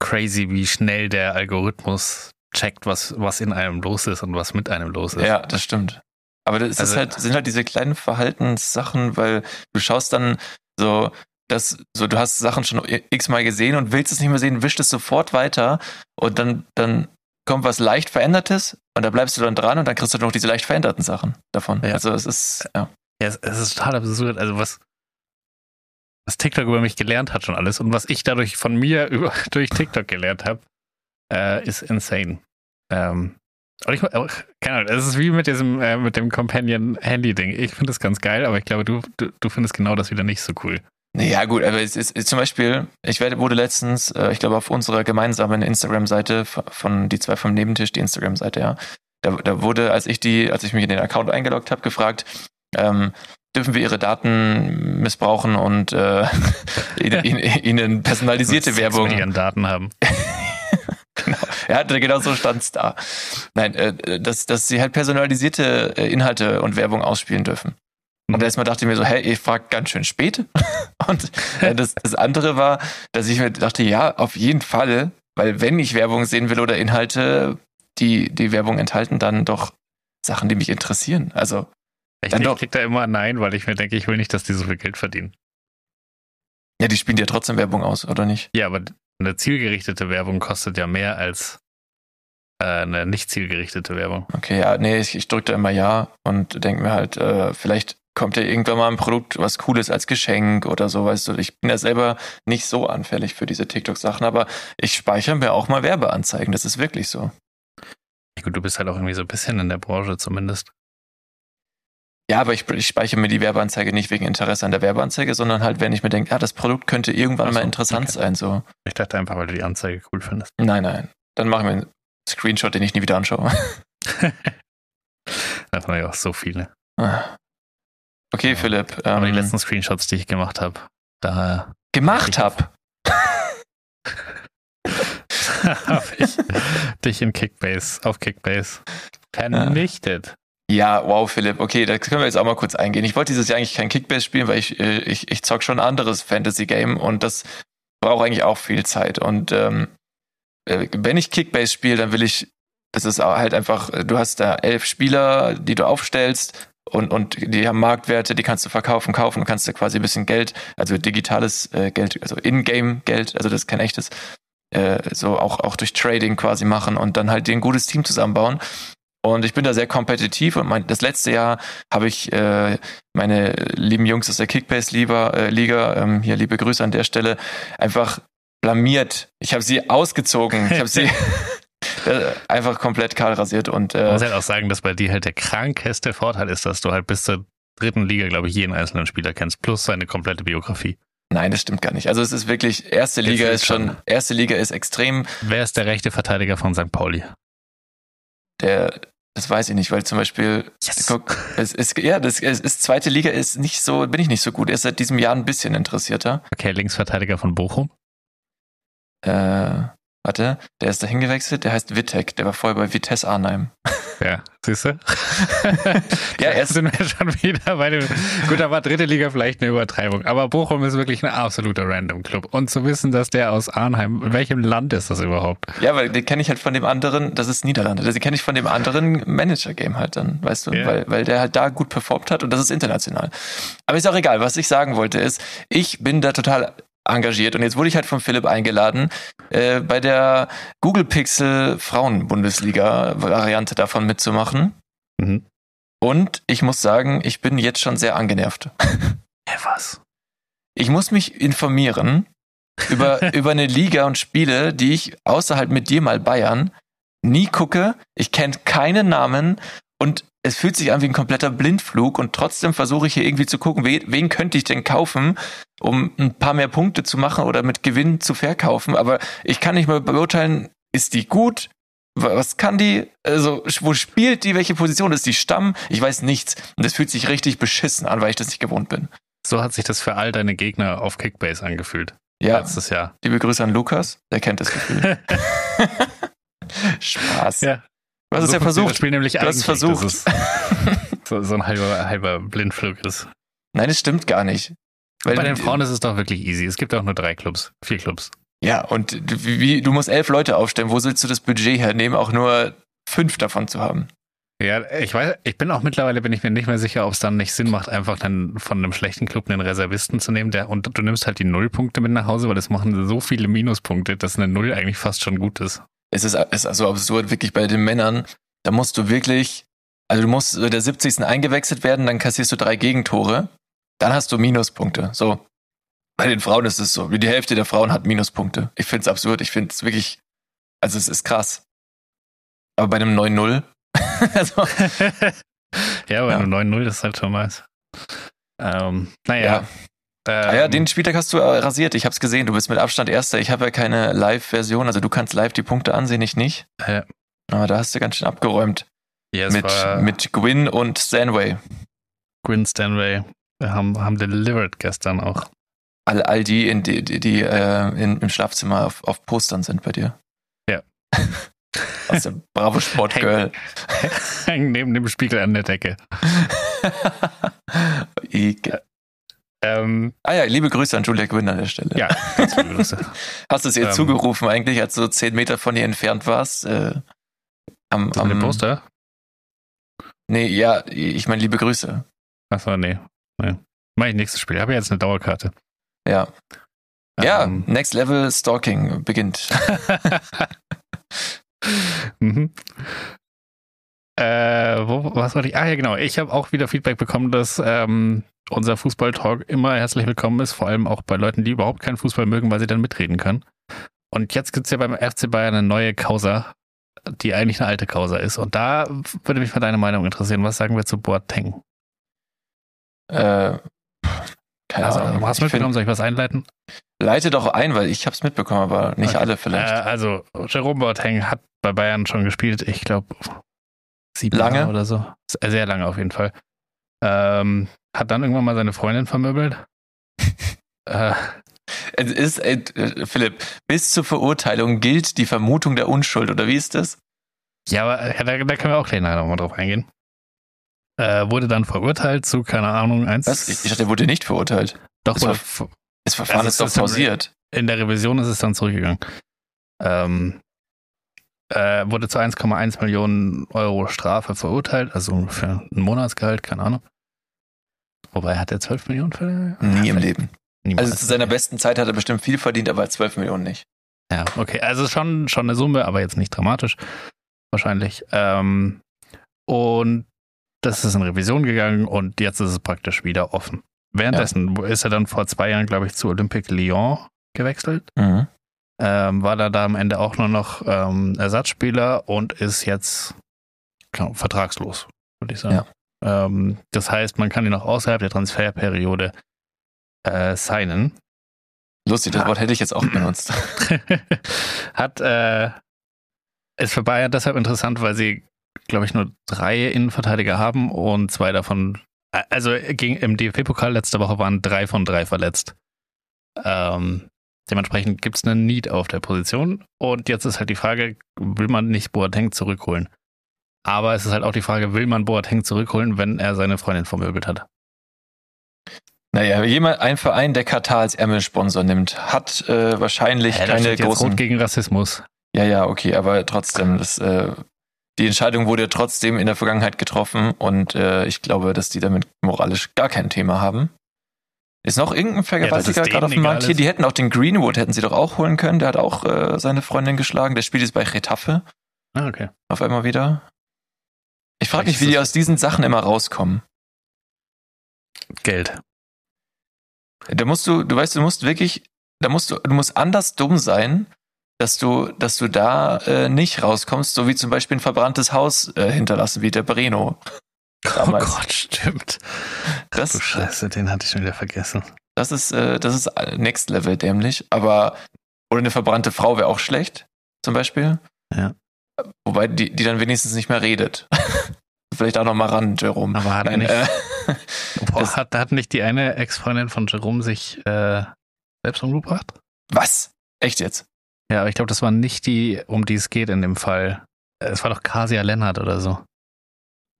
S5: crazy, wie schnell der Algorithmus checkt, was, was in einem los ist und was mit einem los ist.
S4: ja, das stimmt. Aber das ist
S5: Also-
S4: halt, sind halt diese kleinen Verhaltenssachen, weil du schaust dann so, dass, so, du hast Sachen schon x-mal gesehen und willst es nicht mehr sehen, wischt es sofort weiter und dann, dann kommt was leicht Verändertes und da bleibst du dann dran und dann kriegst du noch diese leicht veränderten Sachen davon.
S5: Ja.
S4: Also es ist, ja.
S5: Ja, es, es ist total absurd. Also was, was TikTok über mich gelernt hat schon alles und was ich dadurch von mir über, durch TikTok gelernt habe, äh, ist insane. Ähm, und ich, keine Ahnung, es ist wie mit diesem, äh, mit dem Companion-Handy-Ding. Ich finde das ganz geil, aber ich glaube, du, du, du findest genau das wieder nicht so cool.
S4: Ja, gut, aber es ist, zum Beispiel, ich wurde letztens, äh, ich glaube, auf unserer gemeinsamen Instagram-Seite von die zwei vom Nebentisch, die Instagram-Seite, ja, da, da wurde, als ich die, als ich mich in den Account eingeloggt habe, gefragt, ähm, dürfen wir ihre Daten missbrauchen und äh, ihnen, ihnen, personalisierte Werbung.
S5: Mit ihren Daten haben.
S4: Ja, genau so stand's da. Nein, äh, dass, dass sie halt personalisierte äh, Inhalte und Werbung ausspielen dürfen. Und erstmal dachte ich mir so, hey, ihr fragt ganz schön spät. Und äh, das, das andere war, dass ich mir dachte, ja, auf jeden Fall, weil wenn ich Werbung sehen will oder Inhalte, die die Werbung enthalten, dann doch Sachen, die mich interessieren. Also,
S5: Ich,
S4: Dann
S5: ich
S4: doch.
S5: krieg da immer Nein, weil ich mir denke, ich will nicht, dass die so viel Geld verdienen.
S4: ja, die spielen ja trotzdem Werbung aus, oder nicht?
S5: Ja, aber eine zielgerichtete Werbung kostet ja mehr als äh, eine nicht zielgerichtete Werbung.
S4: Okay, ja, nee, ich, ich drücke da immer Ja und denke mir halt, äh, vielleicht kommt ja irgendwann mal ein Produkt, was Cooles als Geschenk oder so, weißt du. Ich bin ja selber nicht so anfällig für diese TikTok-Sachen, aber ich speichere mir auch mal Werbeanzeigen, das ist wirklich so.
S5: Ja, Gut, du bist halt auch irgendwie so ein bisschen in der Branche zumindest.
S4: Ja, aber ich, ich speichere mir die Werbeanzeige nicht wegen Interesse an der Werbeanzeige, sondern halt, wenn ich mir denke, ja, das Produkt könnte irgendwann
S5: so,
S4: mal interessant
S5: okay.
S4: sein, so.
S5: Ich dachte einfach, weil du die Anzeige cool findest.
S4: Nein, nein. Dann machen wir einen Screenshot, den ich nie wieder anschaue.
S5: Davon habe ich auch so viele.
S4: Okay,
S5: Ja.
S4: Philipp.
S5: Aber die
S4: Ähm,
S5: letzten Screenshots, die ich gemacht habe, da
S4: gemacht hab.
S5: habe ich dich in Kickbase, auf Kickbase vernichtet.
S4: Ja, wow, Philipp. Okay, da können wir jetzt auch mal kurz eingehen. Ich wollte dieses Jahr eigentlich kein Kickbase spielen, weil ich, äh, ich, ich zock schon ein anderes Fantasy-Game und das braucht eigentlich auch viel Zeit. Und ähm, äh, wenn ich Kickbase spiele, dann will ich, das ist halt einfach, äh, du hast da elf Spieler, die du aufstellst und, und die haben Marktwerte, die kannst du verkaufen, kaufen und kannst du quasi ein bisschen Geld, also digitales äh, Geld, also In-Game-Geld, also das ist kein echtes, äh, so auch, auch durch Trading quasi machen und dann halt dir ein gutes Team zusammenbauen. Und ich bin da sehr kompetitiv und mein, das letzte Jahr habe ich äh, meine lieben Jungs aus der Kickbase-Liga, äh, Liga, ähm, hier liebe Grüße an der Stelle, einfach blamiert. Ich habe sie ausgezogen. Ich habe sie äh, einfach komplett kahl rasiert und
S5: Man
S4: äh,
S5: muss halt auch sagen, dass bei dir halt der krankeste Vorteil ist, dass du halt bis zur dritten Liga, glaube ich, jeden einzelnen Spieler kennst, plus seine komplette Biografie.
S4: nein, das stimmt gar nicht. Also es ist wirklich, erste
S5: Jetzt
S4: Liga
S5: wird's
S4: ist schon,
S5: schon.
S4: erste Liga ist extrem,
S5: Wer ist der rechte Verteidiger von St. Pauli?
S4: der, das weiß ich nicht, weil zum Beispiel, guck, es ist, ja, das es ist, zweite Liga ist nicht so, bin ich nicht so gut. Erst seit diesem Jahr ein bisschen interessierter.
S5: Okay, Linksverteidiger von Bochum.
S4: Äh, warte, der ist da hingewechselt, der heißt Wittek, der war vorher bei Vitesse Arnheim.
S5: Ja, siehst du?
S4: Ja, erst
S5: sind wir schon wieder bei dem. Gut, da war dritte Liga vielleicht eine Übertreibung, aber Bochum ist wirklich ein absoluter Random Club. Und zu wissen, dass der aus Arnheim, in welchem Land ist das überhaupt?
S4: Ja, weil den kenne ich halt von dem anderen, das ist Niederlande, den kenne ich von dem anderen Manager-Game halt dann, weißt du,
S5: Ja.
S4: weil, weil der halt da gut performt hat und das ist international. Aber ist auch egal, was ich sagen wollte ist, ich bin da total engagiert und jetzt wurde ich halt von Philipp eingeladen, äh, bei der Google Pixel Frauen-Bundesliga-Variante davon mitzumachen.
S5: Mhm.
S4: Und ich muss sagen, ich bin jetzt schon sehr angenervt.
S5: Hä, was?
S4: Ich muss mich informieren über, über eine Liga und Spiele, die ich außerhalb mit dir mal Bayern nie gucke. Ich kenne keinen Namen und es fühlt sich an wie ein kompletter Blindflug und trotzdem versuche ich hier irgendwie zu gucken, wen, wen könnte ich denn kaufen, um ein paar mehr Punkte zu machen oder mit Gewinn zu verkaufen. Aber ich kann nicht mal beurteilen, ist die gut? Was kann die? Also, wo spielt die? Welche Position ist die Stamm? Ich weiß nichts. Und das fühlt sich richtig beschissen an, weil ich das nicht gewohnt bin.
S5: So hat sich das für all deine Gegner auf Kickbase angefühlt.
S4: Ja,
S5: Letztes Jahr.
S4: liebe Grüße an Lukas. Der kennt das Gefühl. Spaß.
S5: Ja.
S4: Es
S5: So
S4: ja
S5: funktioniert Das
S4: versucht.
S5: Spiel nämlich
S4: Du hast versucht.
S5: dass es so, so ein halber, halber Blindflug ist.
S4: Nein, das stimmt gar nicht. Weil
S5: Bei den Frauen ist es doch wirklich easy. Es gibt auch nur drei Clubs, vier Clubs.
S4: Ja, und du- wie, du musst elf Leute aufstellen. Wo sollst du das Budget hernehmen, auch nur fünf davon zu haben?
S5: Ja, ich weiß, ich bin auch mittlerweile bin ich mir nicht mehr sicher, ob es dann nicht Sinn macht, einfach dann von einem schlechten Club einen Reservisten zu nehmen, der und du nimmst halt die Nullpunkte mit nach Hause, weil das machen so viele Minuspunkte, dass eine Null eigentlich fast schon gut ist.
S4: Es ist, es ist also absurd, wirklich bei den Männern. Da musst du wirklich, also du musst der 70. eingewechselt werden, dann kassierst du drei Gegentore. Dann hast du Minuspunkte. So. Bei den Frauen ist es so. Wie die Hälfte der Frauen hat Minuspunkte. Ich finde es absurd. Ich finde es wirklich, also es ist krass. Aber bei einem 9-0, also,
S5: ja, aber
S4: Ja.
S5: eine 9-0 ist halt schon nice. Ähm, naja.
S4: ja.
S5: Ähm,
S4: Ah ja, den Spieltag hast du äh, rasiert. Ich habe es gesehen. Du bist mit Abstand Erster. Ich habe ja keine Live-Version. Also du kannst live die Punkte ansehen, ich nicht.
S5: Ja.
S4: Aber da hast du ganz schön abgeräumt.
S5: ja,
S4: Mit,
S5: war
S4: mit Gwyn und Stanway.
S5: Gwyn Stanway. Wir haben, haben delivered gestern auch.
S4: All, all die, in die, die, die äh, in, im Schlafzimmer auf, auf Postern sind bei dir.
S5: Ja.
S4: Aus der Bravo Sport Girl.
S5: Hängen neben dem Spiegel an der Decke.
S4: Ekel.
S5: Ähm,
S4: ah ja, liebe Grüße an Julia Gwyn an der Stelle.
S5: ja, ganz viele Grüße.
S4: Hast du es ihr
S5: Ähm.
S4: zugerufen eigentlich, als du zehn Meter von ihr entfernt warst? Äh, am,
S5: Am
S4: am,
S5: Poster?
S4: Nee, ja, ich meine liebe Grüße.
S5: Achso, nee. nee. Mach ich nächstes Spiel. Ich habe jetzt eine Dauerkarte.
S4: Ja. Ja,
S5: Ähm,
S4: Next Level Stalking beginnt.
S5: mhm. Äh, wo, was wollte ich? Ah, ja, genau. Ich habe auch wieder Feedback bekommen, dass ähm, unser Fußball-Talk immer herzlich willkommen ist, vor allem auch bei Leuten, die überhaupt keinen Fußball mögen, weil sie dann mitreden können. Und jetzt gibt's ja beim FC Bayern eine neue Causa, die eigentlich eine alte Causa ist. Und da würde mich mal deine Meinung interessieren. Was sagen wir zu Boateng?
S4: äh, keine
S5: Also,
S4: Ahnung.
S5: hast du mitbekommen?
S4: find,
S5: Soll ich was einleiten?
S4: leite doch ein, weil ich habe es mitbekommen, aber nicht
S5: Okay.
S4: alle vielleicht.
S5: Äh, also, Jerome Boateng hat bei Bayern schon gespielt, ich glaube, sieben
S4: Lange?
S5: Jahre oder so. Sehr lange auf jeden Fall. Ähm, hat dann irgendwann mal seine Freundin vermöbelt. äh,
S4: Es ist, äh, Philipp, bis zur Verurteilung gilt die Vermutung der Unschuld, oder wie ist das?
S5: ja, aber äh, da, da können wir auch gleich nochmal drauf eingehen. Äh, wurde dann verurteilt zu, keine Ahnung, eins.
S4: Was? Ich, dachte, er wurde nicht verurteilt.
S5: doch,
S4: das Verfahren
S5: Also
S4: ist doch pausiert.
S5: in der Revision ist es dann zurückgegangen. Ähm, äh, wurde zu 1,1 Millionen Euro Strafe verurteilt, also für ein Monatsgehalt, keine Ahnung. Wobei hat er 12 Millionen für?
S4: Nie im
S5: vielleicht
S4: Leben.
S5: Niemals.
S4: Also zu seiner besten Zeit hat er bestimmt viel verdient, aber 12 Millionen nicht.
S5: Ja, okay. Also schon, schon eine Summe, aber jetzt nicht dramatisch. Wahrscheinlich. Ähm, und das ist in Revision gegangen und jetzt ist es praktisch wieder offen. Währenddessen ist er dann vor zwei Jahren, glaube ich, zu Olympique Lyon gewechselt.
S4: Mhm.
S5: Ähm, war da, da am Ende auch nur noch ähm, Ersatzspieler und ist jetzt genau, vertragslos, würde ich sagen. Ähm, das heißt, man kann ihn auch außerhalb der Transferperiode äh, signen.
S4: Lustig, das
S5: Ah.
S4: Wort hätte ich jetzt auch benutzt.
S5: Hat, äh, ist für Bayern deshalb interessant, weil sie, glaube ich, nur drei Innenverteidiger haben und zwei davon, äh, also ging, im DFB-Pokal letzte Woche waren drei von drei verletzt. Ähm, dementsprechend gibt es einen Need auf der Position und jetzt ist halt die Frage, will man nicht Boateng zurückholen? Aber es ist halt auch die Frage, will man Boateng zurückholen, wenn er seine Freundin vermöbelt hat?
S4: Naja, jemand, ein Verein, der Katar als Ärmelsponsor nimmt, hat äh, wahrscheinlich
S5: Ja,
S4: keine großen.
S5: Rot gegen Rassismus.
S4: Ja, ja, okay, aber trotzdem, das, äh, die Entscheidung wurde trotzdem in der Vergangenheit getroffen und äh, ich glaube, dass die damit moralisch gar kein Thema haben. Ist noch irgendein Vergewaltiger
S5: denen
S4: gerade auf dem Markt hier? Die hätten auch den Greenwood, hätten sie doch auch holen können. Der hat auch äh, seine Freundin geschlagen. Der spielt jetzt bei Getafe
S5: Ah, okay.
S4: auf einmal wieder. Ich frage mich, wie die aus diesen Sachen immer rauskommen.
S5: Geld.
S4: Da musst du, du weißt, du musst wirklich, da musst du, du musst anders dumm sein, dass du, dass du da äh, nicht rauskommst, so wie zum Beispiel ein verbranntes Haus äh, hinterlassen, wie der Breno. Damals.
S5: Oh Gott, stimmt.
S4: Das,
S5: Du Scheiße, den hatte ich schon wieder vergessen.
S4: das ist, äh, das ist Next Level dämlich. Aber oder eine verbrannte Frau wäre auch schlecht, zum Beispiel.
S5: Ja.
S4: Wobei die, die dann wenigstens nicht mehr redet. Vielleicht auch noch mal ran, Jerome.
S5: Aber hat
S4: Nein,
S5: nicht,
S4: äh,
S5: boah, hat, hat nicht die eine Ex-Freundin von Jerome sich äh, selbst umgebracht?
S4: was? Echt jetzt?
S5: Ja, aber ich glaube, das war nicht die, um die es geht in dem Fall. Es war doch Kasia Lennart oder so.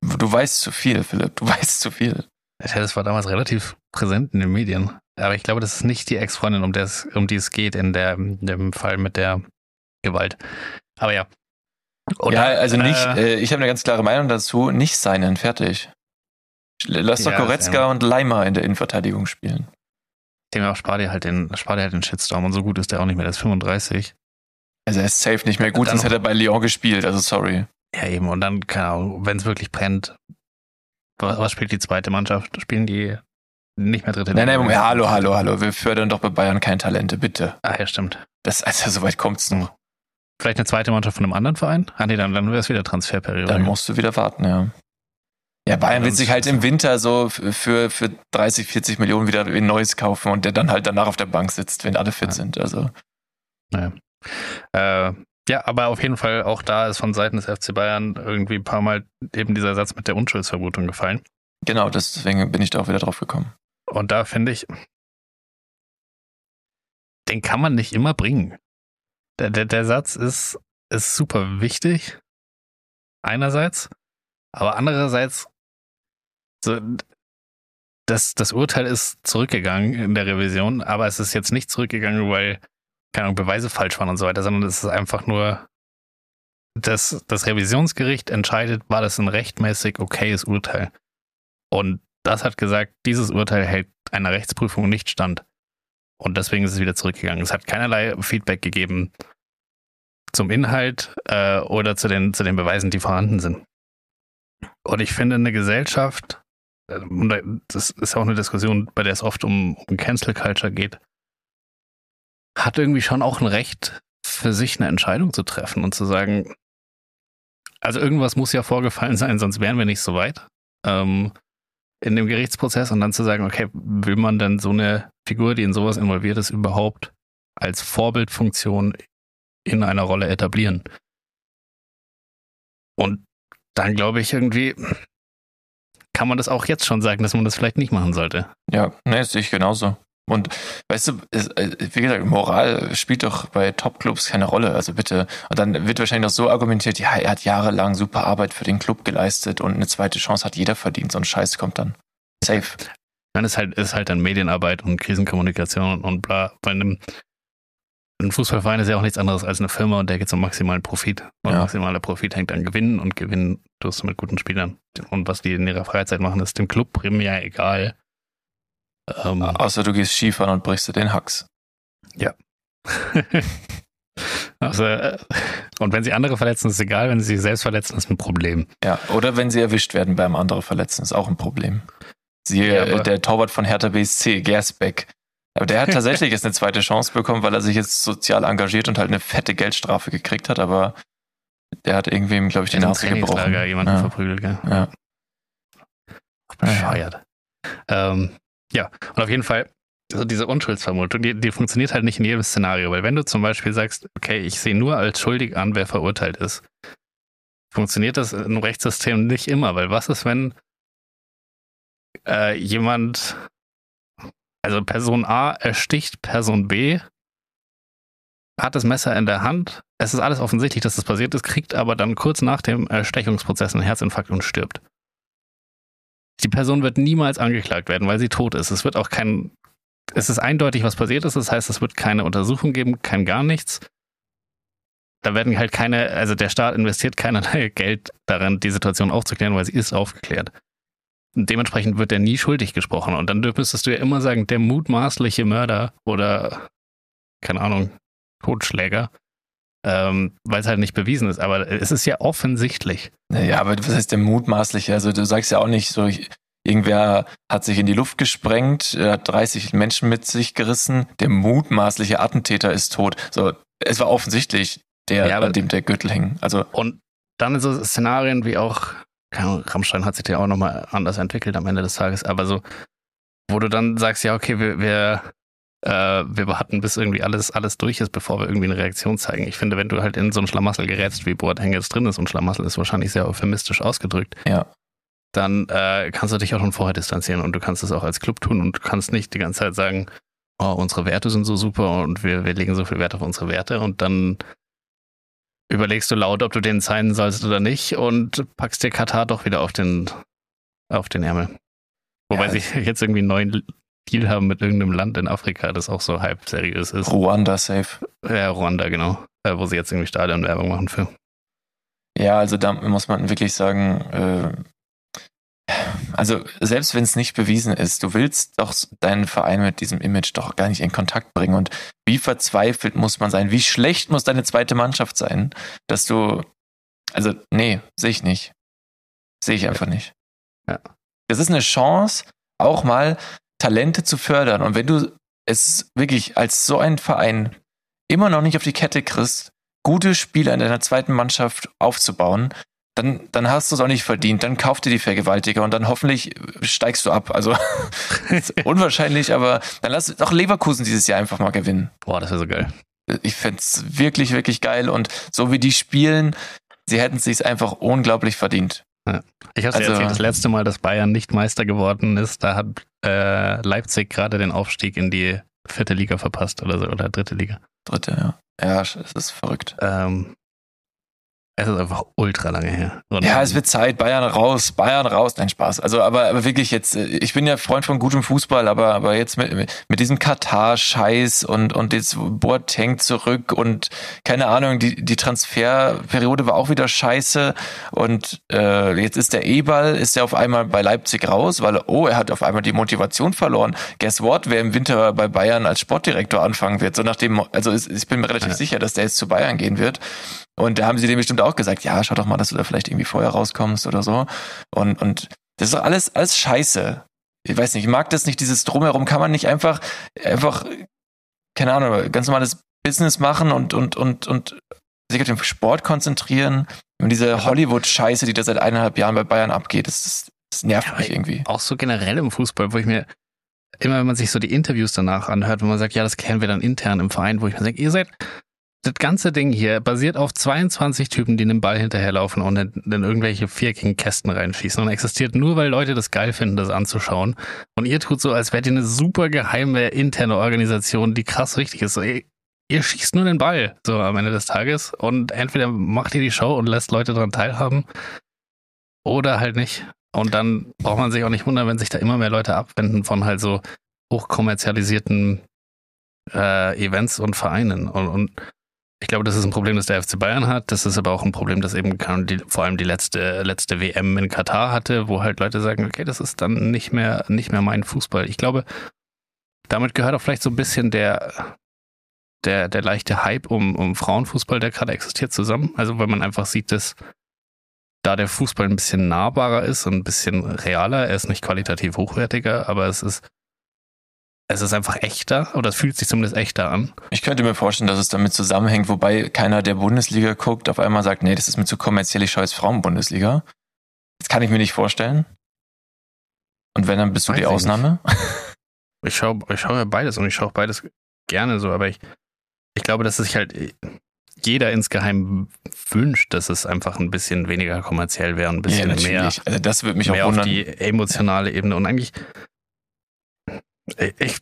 S4: Du weißt zu viel, Philipp. Du weißt zu viel.
S5: Ja, das war damals relativ präsent in den Medien. Aber ich glaube, das ist nicht die Ex-Freundin, um, um die es geht in, der, in dem Fall mit der Gewalt. Aber ja. Und
S4: ja, also nicht,
S5: äh,
S4: äh, ich habe eine ganz klare Meinung dazu, nicht seinen, fertig. Lass doch
S5: Ja,
S4: Goretzka und Leimer in der Innenverteidigung spielen.
S5: dem auch spar dir halt den, spar dir halt den Shitstorm und so gut ist der auch nicht mehr. Der ist 35.
S4: Also er ist safe nicht mehr gut, sonst hätte er bei Lyon gespielt, also sorry.
S5: Ja, eben. Und dann, keine Ahnung, wenn es wirklich brennt, was, was spielt die zweite Mannschaft? Spielen die nicht mehr dritte
S4: Nein, nein? Moment, hallo, hallo, hallo. Wir fördern doch bei Bayern keine Talente, bitte.
S5: Ah, ja, stimmt.
S4: Das, also so weit kommt's noch.
S5: Vielleicht eine zweite Mannschaft von einem anderen Verein? Ah, nee, dann, dann wäre es wieder Transferperiode.
S4: Dann musst du wieder warten, ja. Ja, Bayern wird sich halt im Winter so für, für 30, 40 Millionen wieder ein neues kaufen und der dann halt danach auf der Bank sitzt, wenn alle fit
S5: Ja.
S4: sind. Also,
S5: Äh, ja, aber auf jeden Fall auch da ist von Seiten des FC Bayern irgendwie ein paar Mal eben dieser Satz mit der Unschuldsvermutung gefallen.
S4: genau, deswegen bin ich da auch wieder drauf gekommen.
S5: Und da finde ich, den kann man nicht immer bringen. Der, der, der Satz ist, ist super wichtig, einerseits, aber andererseits, so, das, das Urteil ist zurückgegangen in der Revision, aber es ist jetzt nicht zurückgegangen, weil, keine Ahnung, Beweise falsch waren und so weiter, sondern es ist einfach nur, das, das Revisionsgericht entscheidet, war das ein rechtmäßig okayes Urteil. Und das hat gesagt, dieses Urteil hält einer Rechtsprüfung nicht stand. Und deswegen ist es wieder zurückgegangen. Es hat keinerlei Feedback gegeben zum Inhalt äh, oder zu den, zu den Beweisen, die vorhanden sind. Und ich finde, eine Gesellschaft, äh, das ist auch eine Diskussion, bei der es oft um, um Cancel Culture geht, hat irgendwie schon auch ein Recht, für sich eine Entscheidung zu treffen und zu sagen, also irgendwas muss ja vorgefallen sein, sonst wären wir nicht so weit. Ähm, in dem Gerichtsprozess und dann zu sagen, okay, will man denn so eine Figur, die in sowas involviert ist, überhaupt als Vorbildfunktion in einer Rolle etablieren? Und dann glaube ich irgendwie, kann man das auch jetzt schon sagen, dass man das vielleicht nicht machen sollte.
S4: Ja, ne, sehe ich genauso. Und weißt du, äh, wie gesagt, Moral spielt doch bei Top-Clubs keine Rolle. Also bitte. Und dann wird wahrscheinlich noch so argumentiert, ja, er hat jahrelang super Arbeit für den Club geleistet und eine zweite Chance hat jeder verdient. So ein Scheiß kommt dann. Safe.
S5: Dann ist halt, ist halt dann Medienarbeit und Krisenkommunikation und bla. Bei einem ein Fußballverein ist ja auch nichts anderes als eine Firma und der geht zum maximalen Profit. Und
S4: Ja.
S5: maximaler Profit hängt an Gewinnen und Gewinn tust du mit guten Spielern. Und was die in ihrer Freizeit machen, ist dem Club primär egal. Ähm,
S4: Außer du gehst Skifahren und brichst dir den Hax.
S5: also, äh, und wenn sie andere verletzen, ist es egal. Wenn sie sich selbst verletzen, ist ein Problem.
S4: Ja, oder wenn sie erwischt werden beim anderen Verletzten, ist auch ein Problem. Siehe
S5: Ja,
S4: der Torwart von Hertha BSC, Gersbeck. Aber der hat tatsächlich jetzt eine zweite Chance bekommen, weil er sich jetzt sozial engagiert und halt eine fette Geldstrafe gekriegt hat, aber der hat irgendwem, glaube ich, die Nase gebrochen.
S5: Jemanden
S4: Ja.
S5: verprügelt, gell?
S4: Ja.
S5: bescheuert. Ähm, ja, und auf jeden Fall, also diese Unschuldsvermutung, die, die funktioniert halt nicht in jedem Szenario, weil wenn du zum Beispiel sagst, okay, ich sehe nur als schuldig an, wer verurteilt ist, funktioniert das im Rechtssystem nicht immer, weil was ist, wenn äh, jemand, also Person A ersticht Person B hat das Messer in der Hand. Es ist alles offensichtlich, dass das passiert ist, kriegt aber dann kurz nach dem Erstechungsprozess einen Herzinfarkt und stirbt. Die Person wird niemals angeklagt werden, weil sie tot ist. Es wird auch kein, es ist eindeutig, was passiert ist. Das heißt, es wird keine Untersuchung geben, kein gar nichts. Da werden halt keine, also der Staat investiert keinerlei Geld darin, die Situation aufzuklären, weil sie ist aufgeklärt. Und dementsprechend wird er nie schuldig gesprochen. Und dann müsstest du ja immer sagen, der mutmaßliche Mörder oder, keine Ahnung, Totschläger, ähm, weil es halt nicht bewiesen ist. Aber es ist ja offensichtlich.
S4: Ja, aber was heißt der mutmaßliche? Also du sagst ja auch nicht so, irgendwer hat sich in die Luft gesprengt, hat 30 Menschen mit sich gerissen, der mutmaßliche Attentäter ist tot. So, es war offensichtlich der, ja, an dem der Gürtel hing. Also
S5: und dann so Szenarien wie auch, Rammstein hat sich ja auch nochmal anders entwickelt am Ende des Tages, aber so, wo du dann sagst, ja, okay, wir, wir äh, wir warten, bis irgendwie alles, alles durch ist, bevor wir irgendwie eine Reaktion zeigen. Ich finde, wenn du halt in so ein Schlamassel gerätst, wie Boateng jetzt drin ist, und Schlamassel ist wahrscheinlich sehr euphemistisch ausgedrückt,
S4: ja.
S5: dann äh, kannst du dich auch schon vorher distanzieren und du kannst es auch als Club tun und du kannst nicht die ganze Zeit sagen, oh, unsere Werte sind so super und wir, wir legen so viel Wert auf unsere Werte und dann überlegst du laut, ob du denen zeigen sollst oder nicht und packst dir Katar doch wieder auf den, auf den Ärmel. Wobei ja, sie jetzt irgendwie einen neuen Deal haben mit irgendeinem Land in Afrika, das auch so halb seriös ist.
S4: Ruanda safe.
S5: Ja, Ruanda, genau. Wo sie jetzt irgendwie Stadionwerbung machen für.
S4: Ja, also da muss man wirklich sagen, äh, also selbst wenn es nicht bewiesen ist, du willst doch deinen Verein mit diesem Image doch gar nicht in Kontakt bringen. Und wie verzweifelt muss man sein? Wie schlecht muss deine zweite Mannschaft sein, dass du, also nee, sehe ich nicht. Sehe ich einfach nicht.
S5: Ja.
S4: Das ist eine Chance, auch mal Talente zu fördern. Und wenn du es wirklich als so ein Verein immer noch nicht auf die Kette kriegst, gute Spieler in deiner zweiten Mannschaft aufzubauen, dann, dann hast du es auch nicht verdient. Dann kauf dir die Vergewaltiger und dann hoffentlich steigst du ab. Also unwahrscheinlich, aber dann lass doch Leverkusen dieses Jahr einfach mal gewinnen.
S5: Boah, das wäre so geil.
S4: Ich fände es wirklich, wirklich geil. Und so wie die spielen, sie hätten es sich einfach unglaublich verdient.
S5: Ja. Ich habe also, erzählt, das letzte Mal, dass Bayern nicht Meister geworden ist, da hat äh, Leipzig gerade den Aufstieg in die vierte Liga verpasst oder so, oder dritte Liga.
S4: Dritte, ja. Ja, es ist verrückt.
S5: Ähm, es ist einfach ultra lange her.
S4: Und ja, es wird Zeit. Bayern raus, Bayern raus. Nein, Spaß. Also, aber, aber wirklich jetzt, äh, ich bin ja Freund von gutem Fußball, aber, aber jetzt mit, mit diesem Katar-Scheiß und, und jetzt Boateng zurück und keine Ahnung, die, die Transferperiode war auch wieder scheiße und äh, jetzt ist der E-Ball, ist ja auf einmal bei Leipzig raus, weil, oh, er hat auf einmal die Motivation verloren. Guess what? Wer im Winter bei Bayern als Sportdirektor anfangen wird, so nachdem, also ich bin mir relativ ja. sicher, dass der jetzt zu Bayern gehen wird. Und da haben sie dem bestimmt auch gesagt, ja, schau doch mal, dass du da vielleicht irgendwie vorher rauskommst oder so. Und, und das ist doch alles, alles scheiße. Ich weiß nicht, ich mag das nicht, dieses Drumherum. Kann man nicht einfach, einfach, keine Ahnung, ganz normales Business machen und, und, und, und sich auf den Sport konzentrieren. Und diese Hollywood-Scheiße, die da seit eineinhalb Jahren bei Bayern abgeht, das, das, das nervt ja, mich irgendwie.
S5: Auch so generell im Fußball, wo ich mir, immer wenn man sich so die Interviews danach anhört, wo man sagt, ja, das kennen wir dann intern im Verein, wo ich mir sage, ihr seid das ganze Ding hier basiert auf 22 Typen, die einem Ball hinterherlaufen und in, irgendwelche viereckigen Kästen reinschießen und existiert nur, weil Leute das geil finden, das anzuschauen. Und ihr tut so, als wärt ihr eine super geheime interne Organisation, die krass wichtig ist. So, ihr, ihr schießt nur den Ball, so am Ende des Tages. Und entweder macht ihr die Show und lässt Leute daran teilhaben oder halt nicht. Und dann braucht man sich auch nicht wundern, wenn sich da immer mehr Leute abwenden von halt so hochkommerzialisierten äh, Events und Vereinen. Und, und ich glaube, das ist ein Problem, das der FC Bayern hat. Das ist aber auch ein Problem, das eben die, vor allem die letzte, letzte WM in Katar hatte, wo halt Leute sagen, okay, das ist dann nicht mehr, nicht mehr mein Fußball. Ich glaube, damit gehört auch vielleicht so ein bisschen der, der, der leichte Hype um, um Frauenfußball, der gerade existiert, zusammen. Also, weil man einfach sieht, dass da der Fußball ein bisschen nahbarer ist und ein bisschen realer, er ist nicht qualitativ hochwertiger, aber es ist es ist einfach echter oder es fühlt sich zumindest echter an.
S4: Ich könnte mir vorstellen, dass es damit zusammenhängt, wobei keiner der Bundesliga guckt, auf einmal sagt, nee, das ist mir zu kommerziell, ich schaue jetzt Frauenbundesliga. Das kann ich mir nicht vorstellen. Und wenn, dann bist du Weiß die Ausnahme.
S5: Ich schaue ich schau ja beides und ich schaue beides gerne so, aber ich, ich glaube, dass sich halt jeder insgeheim wünscht, dass es einfach ein bisschen weniger kommerziell wäre, ein bisschen ja, mehr.
S4: Also das würde mich auch
S5: wundern. auf die emotionale Ebene und eigentlich ich, ich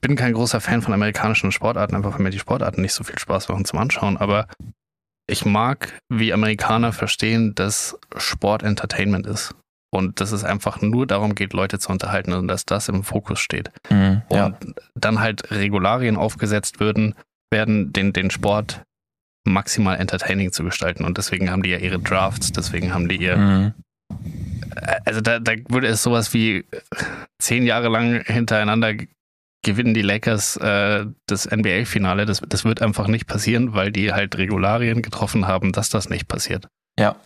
S5: bin kein großer Fan von amerikanischen Sportarten, einfach weil mir die Sportarten nicht so viel Spaß machen zum Anschauen, aber ich mag, wie Amerikaner verstehen, dass Sport Entertainment ist. Und dass es einfach nur darum geht, Leute zu unterhalten und dass das im Fokus steht.
S4: Mhm, ja.
S5: Und dann halt Regularien aufgesetzt würden, werden den, den Sport maximal entertaining zu gestalten. Und deswegen haben die ja ihre Drafts, deswegen haben die ihr.
S4: Mhm.
S5: Also da, da würde es sowas wie zehn Jahre lang hintereinander gewinnen die Lakers äh, das NBA-Finale. Das, das wird einfach nicht passieren, weil die halt Regularien getroffen haben, dass das nicht passiert.
S4: Ja.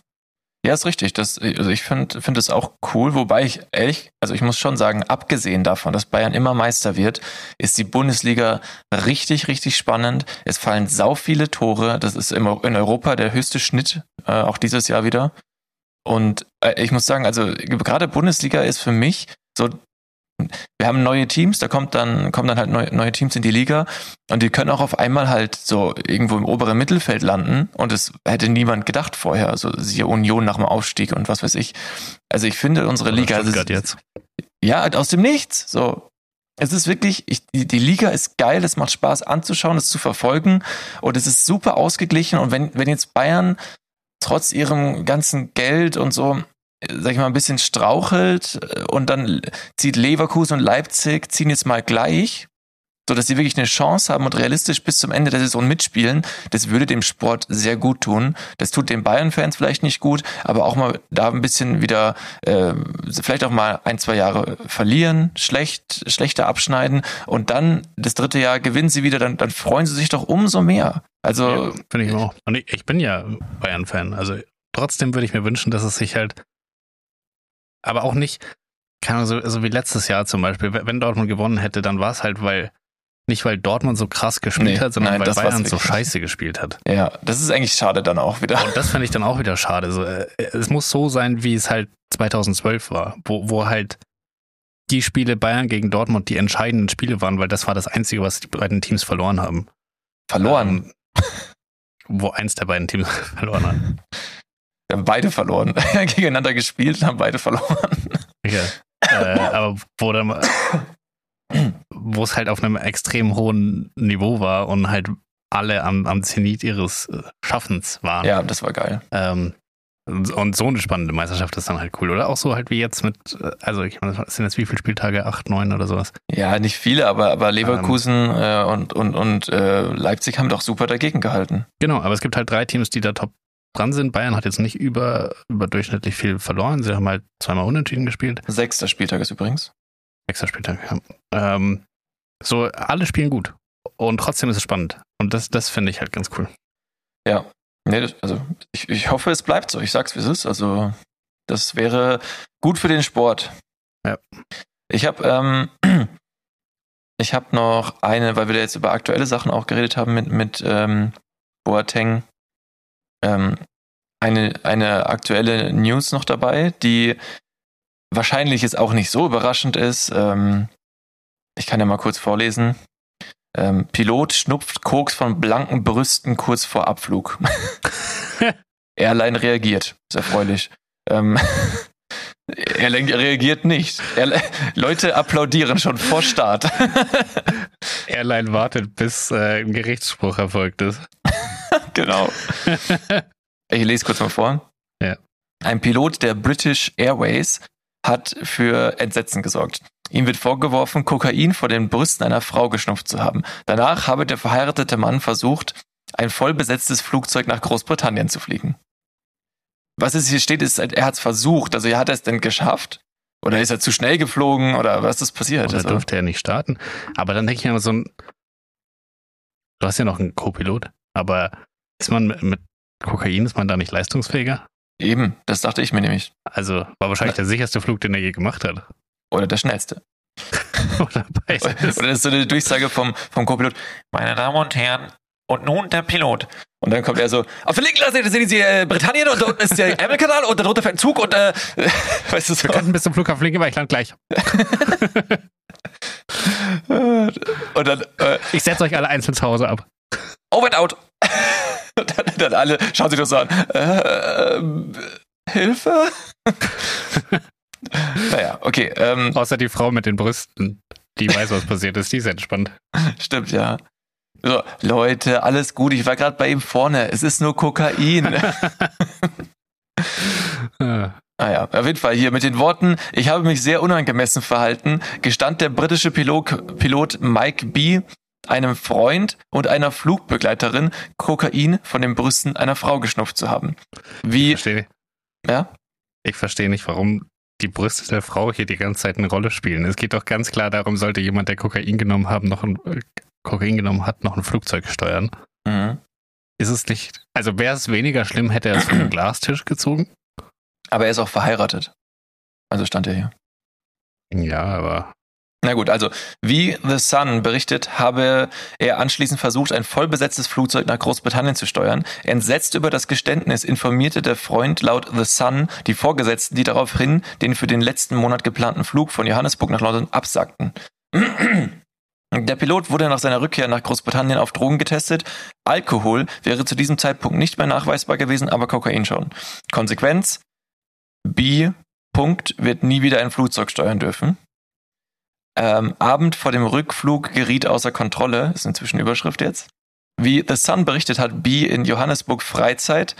S4: Ja, ist richtig. Das, also ich finde es auch cool, wobei ich ehrlich, also ich muss schon sagen, abgesehen davon, dass Bayern immer Meister wird, ist die Bundesliga richtig, richtig spannend. Es fallen sau viele Tore. Das ist im, in Europa der höchste Schnitt, äh, auch dieses Jahr wieder. Und äh, ich muss sagen, also gerade Bundesliga ist für mich so wir haben neue Teams, da kommt dann, kommen dann halt neue, neue Teams in die Liga und die können auch auf einmal halt so irgendwo im oberen Mittelfeld landen und das hätte niemand gedacht vorher. Also siehe Union nach dem Aufstieg und was weiß ich. Also ich finde unsere Liga. Also,
S5: Stuttgart jetzt.
S4: ja, aus dem Nichts. So. Es ist wirklich, ich, die, die Liga ist geil, es macht Spaß anzuschauen, es zu verfolgen und es ist super ausgeglichen. Und wenn, wenn jetzt Bayern trotz ihrem ganzen Geld und so sag ich mal, ein bisschen strauchelt äh, und dann zieht Leverkusen und Leipzig, ziehen jetzt mal gleich, so dass sie wirklich eine Chance haben und realistisch bis zum Ende der Saison mitspielen, das würde dem Sport sehr gut tun. Das tut den Bayern-Fans vielleicht nicht gut, aber auch mal da ein bisschen wieder, äh, vielleicht auch mal ein, zwei Jahre verlieren, schlecht, schlechter abschneiden und dann das dritte Jahr gewinnen sie wieder, dann, dann freuen sie sich doch umso mehr. Also,
S5: Ja, Finde ich auch. Und ich, ich bin ja Bayern-Fan. Also trotzdem würde ich mir wünschen, dass es sich halt, aber auch nicht, keine Ahnung, so, so wie letztes Jahr zum Beispiel. Wenn Dortmund gewonnen hätte, dann war es halt, weil, nicht weil Dortmund so krass gespielt
S4: Nee,
S5: hat, sondern
S4: nein,
S5: weil Bayern so scheiße gespielt hat.
S4: ja, das ist eigentlich schade dann auch wieder.
S5: Und das fand ich dann auch wieder schade. So, äh, es muss so sein, wie es halt 2012 war, wo, wo halt die Spiele Bayern gegen Dortmund die entscheidenden Spiele waren, weil das war das Einzige, was die beiden Teams verloren haben.
S4: Verloren.
S5: Ähm, wo eins der beiden Teams verloren hat.
S4: Wir haben beide verloren. Gegeneinander gespielt und haben beide verloren.
S5: Ja. äh, aber wo dann, wo es halt auf einem extrem hohen Niveau war und halt alle am, am Zenit ihres äh, Schaffens waren.
S4: Ja, das war geil.
S5: Ähm, und so eine spannende Meisterschaft ist dann halt cool. Oder auch so halt wie jetzt mit, äh, also ich meine, das sind jetzt wie viele Spieltage? Acht, neun oder sowas.
S4: Ja, nicht viele, aber, aber Leverkusen äh, und, und, und äh, Leipzig haben doch super dagegen gehalten.
S5: Genau, aber es gibt halt drei Teams, die da top dran sind. Bayern hat jetzt nicht über, überdurchschnittlich viel verloren. Sie haben halt zweimal unentschieden gespielt.
S4: Sechster Spieltag ist übrigens.
S5: Sechster Spieltag, ja. Ähm, so, alle spielen gut. Und trotzdem ist es spannend. Und das, das finde ich halt ganz cool.
S4: Ja. Nee, das, also ich, ich hoffe, es bleibt so. Ich sag's, wie es ist. Also, das wäre gut für den Sport.
S5: Ja.
S4: Ich habe ähm, ich habe noch eine, weil wir da jetzt über aktuelle Sachen auch geredet haben mit, mit ähm, Boateng. Ähm, eine, eine aktuelle News noch dabei, die wahrscheinlich jetzt auch nicht so überraschend ist. Ähm, ich kann ja mal kurz vorlesen. Ähm, Pilot schnupft Koks von blanken Brüsten kurz vor Abflug. Airline reagiert. Ist erfreulich. Ähm, Airline reagiert nicht. Airline, Leute applaudieren schon vor Start.
S5: Airline wartet, bis äh, ein Gerichtsspruch erfolgt ist.
S4: genau. Ich lese kurz mal vor.
S5: Ja.
S4: Ein Pilot der British Airways hat für Entsetzen gesorgt. Ihm wird vorgeworfen, Kokain vor den Brüsten einer Frau geschnupft zu haben. Danach habe der verheiratete Mann versucht, ein vollbesetztes Flugzeug nach Großbritannien zu fliegen. Was es hier steht, ist, er hat es versucht. Also, hat er es denn geschafft? Oder ist er zu schnell geflogen? Oder was ist passiert?
S5: Oder
S4: Also,
S5: durfte er nicht starten. Aber dann denke ich mir immer so ein. Du hast ja noch einen Co-Pilot, aber ist man mit, mit Kokain, ist man da nicht leistungsfähiger?
S4: Eben, das dachte ich mir nämlich.
S5: Also war wahrscheinlich der sicherste Flug, den er je gemacht hat.
S4: Oder der schnellste.
S5: Oder beides.
S4: Oder das ist so eine Durchsage vom, vom Co-Pilot. Meine Damen und Herren, und nun der Pilot. Und dann kommt er so, auf der linken Seite sehen Sie äh, Britannien und da unten ist der Ärmelkanal und darunter fährt ein Zug und äh, weißt du so.
S5: Wir könnten bis zum Flughafen fliegen, aber ich land gleich.
S4: Und dann äh,
S5: Ich setze euch alle einzeln zu Hause ab.
S4: over and out. Dann, dann alle schauen sich das so an. Äh, Hilfe? naja, okay. Ähm,
S5: Außer die Frau mit den Brüsten. Die weiß, was passiert ist, die ist entspannt.
S4: Stimmt, ja. So, Leute, alles gut. Ich war gerade bei ihm vorne. Es ist nur Kokain. Ah ja, auf jeden Fall hier mit den Worten, ich habe mich sehr unangemessen verhalten, gestand der britische Pilot, Pilot Mike B. einem Freund und einer Flugbegleiterin Kokain von den Brüsten einer Frau geschnupft zu haben.
S5: Ich
S4: Wie,
S5: verstehe
S4: ja?
S5: ich verstehe nicht, warum die Brüste der Frau hier die ganze Zeit eine Rolle spielen. Es geht doch ganz klar darum, sollte jemand, der Kokain genommen haben, noch ein äh, Kokain genommen hat, noch ein Flugzeug steuern.
S4: Mhm.
S5: Ist es nicht, also wäre es weniger schlimm, hätte er es von einem Glastisch gezogen?
S4: Aber er ist auch verheiratet. Also stand er hier.
S5: Ja, aber
S4: Na gut, also wie The Sun berichtet, habe er anschließend versucht, ein vollbesetztes Flugzeug nach Großbritannien zu steuern. Entsetzt über das Geständnis informierte der Freund laut The Sun die Vorgesetzten, die daraufhin den für den letzten Monat geplanten Flug von Johannesburg nach London absagten. Der Pilot wurde nach seiner Rückkehr nach Großbritannien auf Drogen getestet. Alkohol wäre zu diesem Zeitpunkt nicht mehr nachweisbar gewesen, aber Kokain schon. Konsequenz: B. Punkt wird nie wieder ein Flugzeug steuern dürfen. Ähm, Abend vor dem Rückflug geriet außer Kontrolle, ist inzwischen Überschrift jetzt. Wie The Sun berichtet hat, B in Johannesburg Freizeit,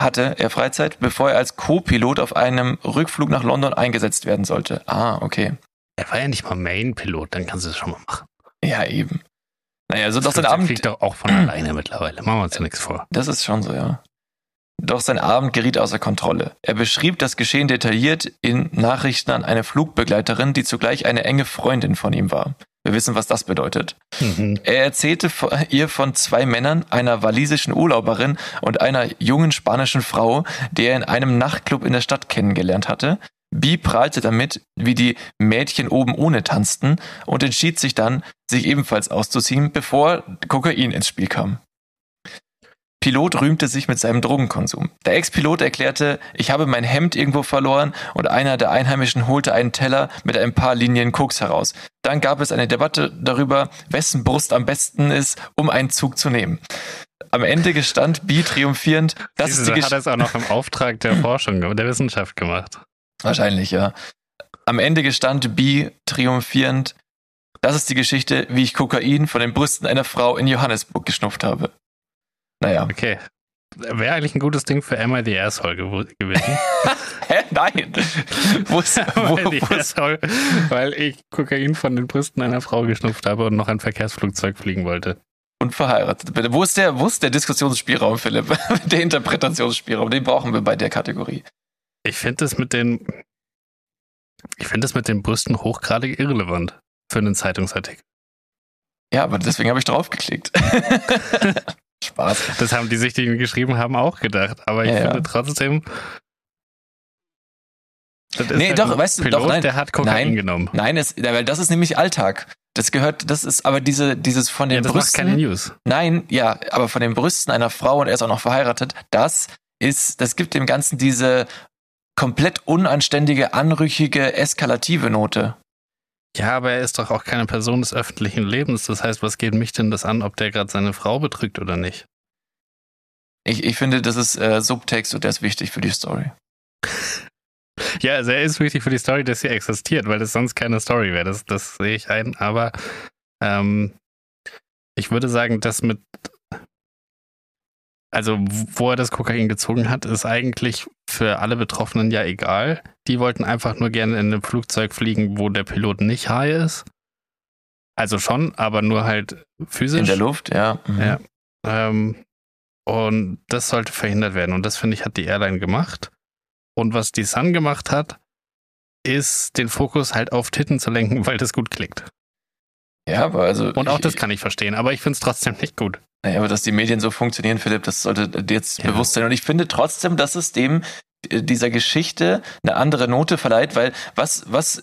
S4: hatte er Freizeit, bevor er als Co-Pilot auf einem Rückflug nach London eingesetzt werden sollte. Ah, okay.
S5: er war ja nicht mal Main-Pilot, dann kannst du es schon mal machen.
S4: Ja, eben. Naja, doch
S5: Das
S4: sein
S5: Flugzeug
S4: Abend.
S5: fliegt doch auch von alleine mittlerweile. Machen wir uns ja nichts vor.
S4: Das ist schon so, ja. Doch sein Abend geriet außer Kontrolle. Er beschrieb das Geschehen detailliert in Nachrichten an eine Flugbegleiterin, die zugleich eine enge Freundin von ihm war. Wir wissen, was das bedeutet.
S5: Mhm.
S4: Er erzählte ihr von zwei Männern, einer walisischen Urlauberin und einer jungen spanischen Frau, die er in einem Nachtclub in der Stadt kennengelernt hatte. B prahlte damit, wie die Mädchen oben ohne tanzten und entschied sich dann, sich ebenfalls auszuziehen, bevor Kokain ins Spiel kam. Pilot rühmte sich mit seinem Drogenkonsum. Der Ex-Pilot erklärte, ich habe mein Hemd irgendwo verloren und einer der Einheimischen holte einen Teller mit ein paar Linien Koks heraus. Dann gab es eine Debatte darüber, wessen Brust am besten ist, um einen Zug zu nehmen. Am Ende gestand B triumphierend, das
S5: Siehst
S4: ist die
S5: hat
S4: Geschichte.
S5: er es auch noch im Auftrag der Forschung, der Wissenschaft gemacht.
S4: Wahrscheinlich, ja. Am Ende gestand B triumphierend, das ist die Geschichte, wie ich Kokain von den Brüsten einer Frau in Johannesburg geschnupft habe. Naja.
S5: Okay. Wäre eigentlich ein gutes Ding für Emma die Asshole gew gewesen.
S4: Hä? Nein. wo ist, wo,
S5: weil, die Asshole, weil ich Kokain von den Brüsten einer Frau geschnupft habe und noch ein Verkehrsflugzeug fliegen wollte.
S4: und verheiratet. Bitte. Wo ist der, wo ist der Diskussionsspielraum, Philipp? der Interpretationsspielraum, den brauchen wir bei der Kategorie.
S5: Ich finde es mit den. Ich finde es mit den Brüsten hochgradig irrelevant für einen Zeitungsartikel.
S4: Ja, aber deswegen habe ich draufgeklickt. Spaß.
S5: Das haben die sich, die geschrieben haben, auch gedacht. Aber ich
S4: Ja, ja.
S5: finde trotzdem. Das
S4: Nee,
S5: halt
S4: doch,
S5: ein
S4: weißt du,
S5: Pilot,
S4: doch, nein.
S5: der hat Kokain
S4: Nein.
S5: genommen.
S4: Nein, es, weil das ist nämlich Alltag. Das gehört, das ist aber diese, dieses von den
S5: Ja, das macht
S4: Brüsten.
S5: keine News.
S4: Nein, ja, aber von den Brüsten einer Frau und er ist auch noch verheiratet, das ist, das gibt dem Ganzen diese komplett unanständige, anrüchige, eskalative Note.
S5: Ja, aber er ist doch auch keine Person des öffentlichen Lebens. Das heißt, was geht mich denn das an, ob der gerade seine Frau betrügt oder nicht?
S4: Ich, ich finde, das ist äh, Subtext und der ist wichtig für die Story.
S5: Ja, also er ist wichtig für die Story, dass sie existiert, weil es sonst keine Story wäre. Das, das sehe ich ein. Aber ähm, ich würde sagen, dass mit. Also, wo er das Kokain gezogen hat, ist eigentlich für alle Betroffenen ja egal. Die wollten einfach nur gerne in einem Flugzeug fliegen, wo der Pilot nicht high ist. Also schon, aber nur halt physisch.
S4: In der Luft, ja. Mhm.
S5: Ja. Ähm, und das sollte verhindert werden. Und das finde ich, hat die Airline gemacht. Und was die Sun gemacht hat, ist den Fokus halt auf Titten zu lenken, weil das gut klickt.
S4: Ja, aber also.
S5: Und auch
S4: ich,
S5: das kann ich verstehen, aber ich finde es trotzdem nicht gut.
S4: Naja, aber dass die Medien so funktionieren, Philipp, das sollte dir jetzt
S5: Ja.
S4: bewusst sein. Und ich finde trotzdem, dass es dem äh, dieser Geschichte eine andere Note verleiht, weil was, was,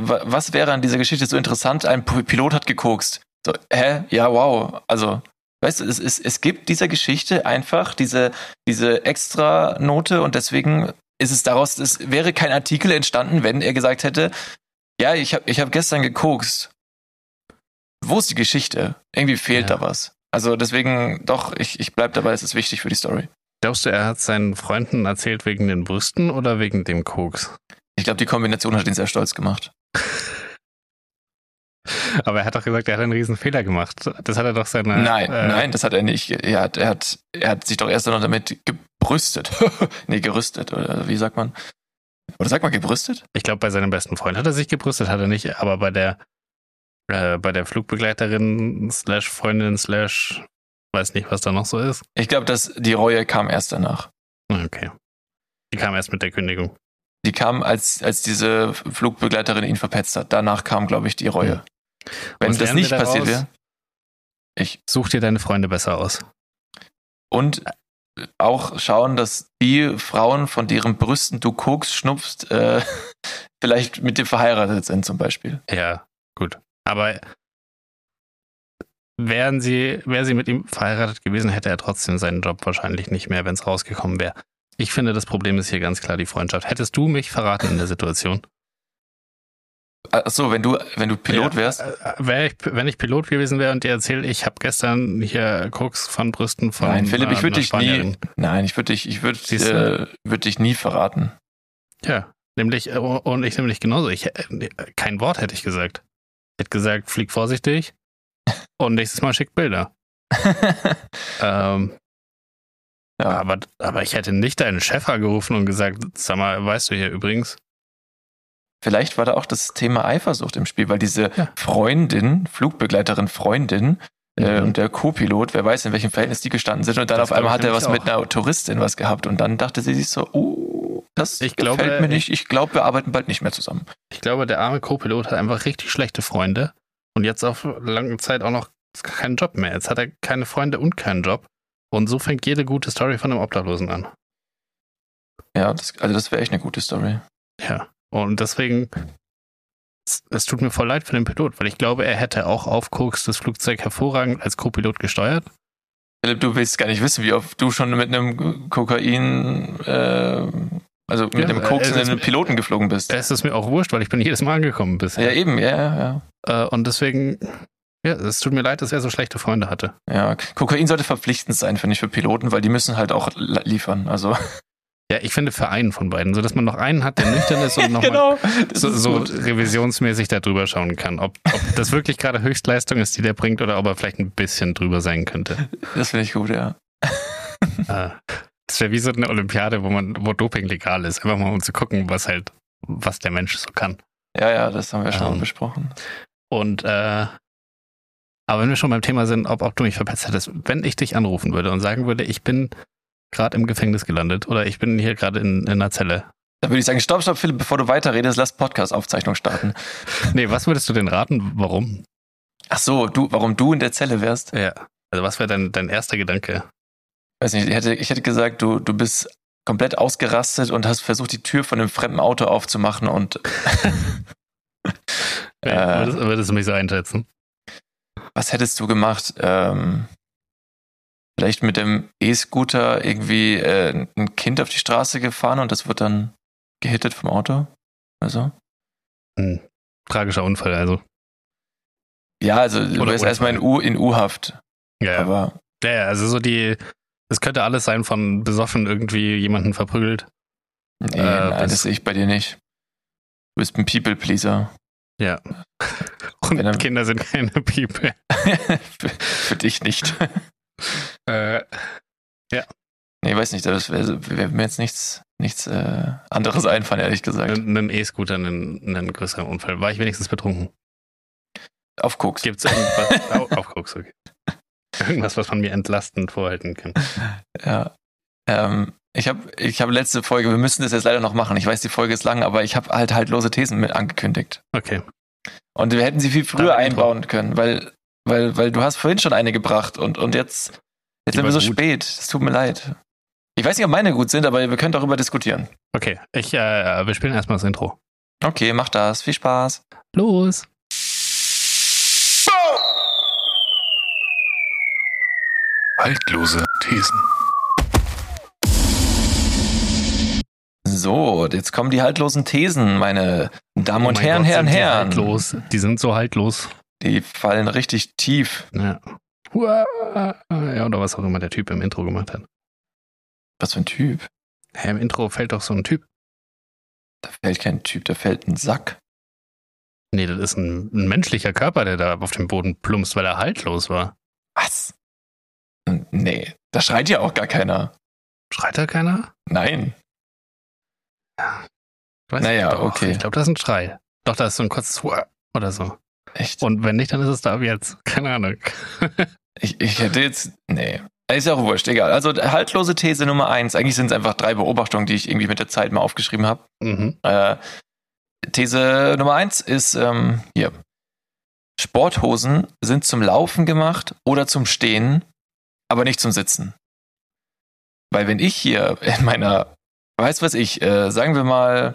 S4: wa- was wäre an dieser Geschichte so interessant? Ein Pilot hat gekokst. So, hä? Ja, wow. Also, weißt du, es, es, es gibt dieser Geschichte einfach diese, diese extra Note und deswegen ist es daraus, es wäre kein Artikel entstanden, wenn er gesagt hätte, ja, ich habe ich hab gestern gekokst. Wo ist die Geschichte? Irgendwie fehlt
S5: Ja.
S4: da was. Also deswegen, doch, ich, ich bleib dabei, es ist wichtig für die Story.
S5: Glaubst du, er hat seinen Freunden erzählt wegen den Brüsten oder wegen dem Koks?
S4: Ich glaube, die Kombination hat ihn sehr stolz gemacht.
S5: Aber er hat doch gesagt, er hat einen riesen Fehler gemacht. Das hat er doch seine.
S4: Nein,
S5: äh,
S4: nein, das hat er nicht. Er hat, er hat, er hat sich doch erst noch damit gebrüstet. nee, gerüstet, oder wie sagt man? Oder sagt man gebrüstet?
S5: Ich glaube, bei seinem besten Freund hat er sich gebrüstet, hat er nicht, aber bei der äh, bei der Flugbegleiterin slash Freundin slash weiß nicht, was da noch so ist.
S4: Ich glaube, dass die Reue kam erst danach.
S5: Okay. Die kam erst mit der Kündigung.
S4: Die kam, als, als diese Flugbegleiterin ihn verpetzt hat. Danach kam, glaube ich, die Reue. Wenn
S5: Und
S4: das nicht passiert wäre. Ich.
S5: Such dir deine Freunde besser aus.
S4: Und auch schauen, dass die Frauen, von deren Brüsten du Koks schnupfst, äh, vielleicht mit dir verheiratet sind, zum Beispiel.
S5: Ja, gut. Aber wären sie, wäre sie mit ihm verheiratet gewesen, hätte er trotzdem seinen Job wahrscheinlich nicht mehr, wenn es rausgekommen wäre. Ich finde, das Problem ist hier ganz klar die Freundschaft. Hättest du mich verraten in der Situation?
S4: Achso, wenn du, wenn du Pilot
S5: Ja,
S4: wärst.
S5: äh, wär ich, wenn ich Pilot gewesen wäre und dir erzählt, ich habe gestern hier Koks von Brüsten von
S4: Nein, Philipp, ich
S5: äh,
S4: würde dich nie, nein, ich würde dich, ich würde, äh,
S5: du?
S4: würde dich nie verraten.
S5: Ja, nämlich, äh, und ich nämlich genauso. Ich, äh, kein Wort hätte ich gesagt. Ich hätte gesagt, flieg vorsichtig und nächstes Mal schickt Bilder. Ähm,
S4: ja,
S5: aber, aber ich hätte nicht deinen Chef angerufen und gesagt, sag mal, weißt du hier übrigens?
S4: vielleicht war da auch das Thema Eifersucht im Spiel, weil diese
S5: Ja.
S4: Freundin, Flugbegleiterin Freundin,
S5: Mhm.
S4: und der Co-Pilot, wer weiß, in welchem Verhältnis die gestanden sind, und dann
S5: Das
S4: auf einmal hat er was
S5: nämlich
S4: mit einer Touristin was gehabt, und dann dachte sie sich so, oh, das
S5: Ich
S4: gefällt
S5: glaube,
S4: mir nicht, ich glaube, wir arbeiten bald nicht mehr zusammen.
S5: Ich glaube, der arme Co-Pilot hat einfach richtig schlechte Freunde und jetzt auf lange Zeit auch noch keinen Job mehr. Jetzt hat er keine Freunde und keinen Job. Und so fängt jede gute Story von einem Obdachlosen an.
S4: Ja, das, also das wäre echt eine gute Story.
S5: Ja. Und deswegen, es, es tut mir voll leid für den Pilot, weil ich glaube, er hätte auch auf Koks das Flugzeug hervorragend als Co-Pilot gesteuert.
S4: Philipp, du willst gar nicht wissen, wie oft du schon mit einem Kokain, äh, also mit
S5: Ja,
S4: einem Koks in
S5: mir-
S4: Piloten geflogen bist.
S5: Es ist mir auch wurscht, weil ich bin jedes Mal angekommen bisher.
S4: Ja, eben, ja, ja,
S5: Äh, und deswegen, ja, es tut mir leid, dass er so schlechte Freunde hatte.
S4: ja. Kokain sollte verpflichtend sein, finde ich, für Piloten, weil die müssen halt auch li- liefern. Also
S5: Ja, ich finde für einen von beiden, sodass man noch einen hat, der nüchtern ist und nochmal
S4: genau,
S5: so, so revisionsmäßig da drüber schauen kann. Ob, ob das wirklich gerade Höchstleistung ist, die der bringt, oder ob er vielleicht ein bisschen drüber sein könnte.
S4: Das finde ich gut, ja.
S5: Äh, das wäre wie so eine Olympiade, wo man, wo Doping legal ist. Einfach mal um zu gucken, was halt, was der Mensch so kann.
S4: Ja, ja, das haben wir schon
S5: Ähm,
S4: besprochen.
S5: Und äh, aber wenn wir schon beim Thema sind, ob, ob du mich verpetzt hättest, wenn ich dich anrufen würde und sagen würde, ich bin gerade im Gefängnis gelandet oder ich bin hier gerade in, in einer Zelle.
S4: Dann würde ich sagen, stopp, stopp, Philipp, bevor du weiterredest, lass Podcast-Aufzeichnung starten.
S5: Nee, was würdest du denn raten? Warum?
S4: Ach so, du, warum du in der Zelle wärst?
S5: Ja. Also was wäre dein, dein erster Gedanke?
S4: Weiß nicht, ich hätte, ich hätte gesagt, du, du bist komplett ausgerastet und hast versucht, die Tür von einem fremden Auto aufzumachen und
S5: Nee,
S4: Äh.
S5: würdest, würdest du mich so einschätzen?
S4: was hättest du gemacht? Ähm, vielleicht mit dem E-Scooter irgendwie äh, ein Kind auf die Straße gefahren und das wird dann gehittet vom Auto? Also?
S5: Ein tragischer Unfall, also.
S4: Ja, also du wärst erstmal in U in U-Haft.
S5: Ja, ja.
S4: Aber
S5: ja, ja, also so die, es könnte alles sein von besoffen irgendwie jemanden verprügelt.
S4: nee,
S5: Äh,
S4: nein,
S5: das-
S4: sehe ich bei dir nicht. Du bist ein People-Pleaser.
S5: Ja. Und
S4: er-
S5: Kinder sind keine People.
S4: für, für dich nicht.
S5: Äh,
S4: Nee, weiß nicht, das wäre wär mir jetzt nichts, nichts äh, anderes einfallen, ehrlich gesagt.
S5: einen E-Scooter, einen, einen größeren Unfall. War ich wenigstens betrunken?
S4: Auf Koks.
S5: Gibt es irgendwas? au, auf Koks, okay. Irgendwas, was man mir entlastend vorhalten kann.
S4: Ja. Ähm, ich habe ich hab letzte Folge, wir müssen das jetzt leider noch machen. Ich weiß, die Folge ist lang, aber ich habe halt haltlose Thesen mit angekündigt.
S5: Okay.
S4: Und wir hätten sie viel früher
S5: Dann
S4: einbauen können, weil, weil, weil du hast vorhin schon eine gebracht und, und jetzt, jetzt sind wir so
S5: gut.
S4: spät. Es tut mir leid. Ich weiß nicht, ob meine gut sind, aber wir können darüber diskutieren.
S5: Okay, ich, äh, wir spielen erstmal das Intro.
S4: Okay, mach das. Viel Spaß.
S5: Los!
S6: Haltlose Thesen.
S4: So, jetzt kommen die haltlosen Thesen, meine Damen
S5: Oh
S4: und
S5: mein
S4: Herren,
S5: Gott,
S4: Herren,
S5: sind die
S4: Herren.
S5: Haltlos. Die sind so haltlos.
S4: Die fallen richtig tief.
S5: Ja. Hua- Ja, oder was auch immer der Typ im Intro gemacht hat.
S4: Was für ein Typ.
S5: Hä, im Intro fällt doch so ein Typ.
S4: Da fällt kein Typ, da fällt ein Sack.
S5: Nee, das ist ein, ein menschlicher Körper, der da auf dem Boden plumpst, weil er haltlos war.
S4: Was? N- Nee, da schreit ja auch gar keiner.
S5: Schreit da keiner?
S4: Nein.
S5: Ich weiß
S4: Naja,
S5: doch.
S4: okay.
S5: Ich glaube, das ist ein Schrei. Doch, da ist so ein kurzes Wah oder so.
S4: Echt?
S5: Und wenn nicht, dann ist es da ab jetzt. Keine Ahnung.
S4: Ich, ich hätte jetzt. Nee. Ist ja auch wurscht, egal. Also haltlose These Nummer eins. Eigentlich sind es einfach drei Beobachtungen, die ich irgendwie mit der Zeit mal aufgeschrieben habe.
S5: mhm.
S4: Äh, These Nummer eins ist ähm, hier. Sporthosen sind zum Laufen gemacht oder zum Stehen, aber nicht zum Sitzen. Weil wenn ich hier in meiner, weiß was ich, äh, sagen wir mal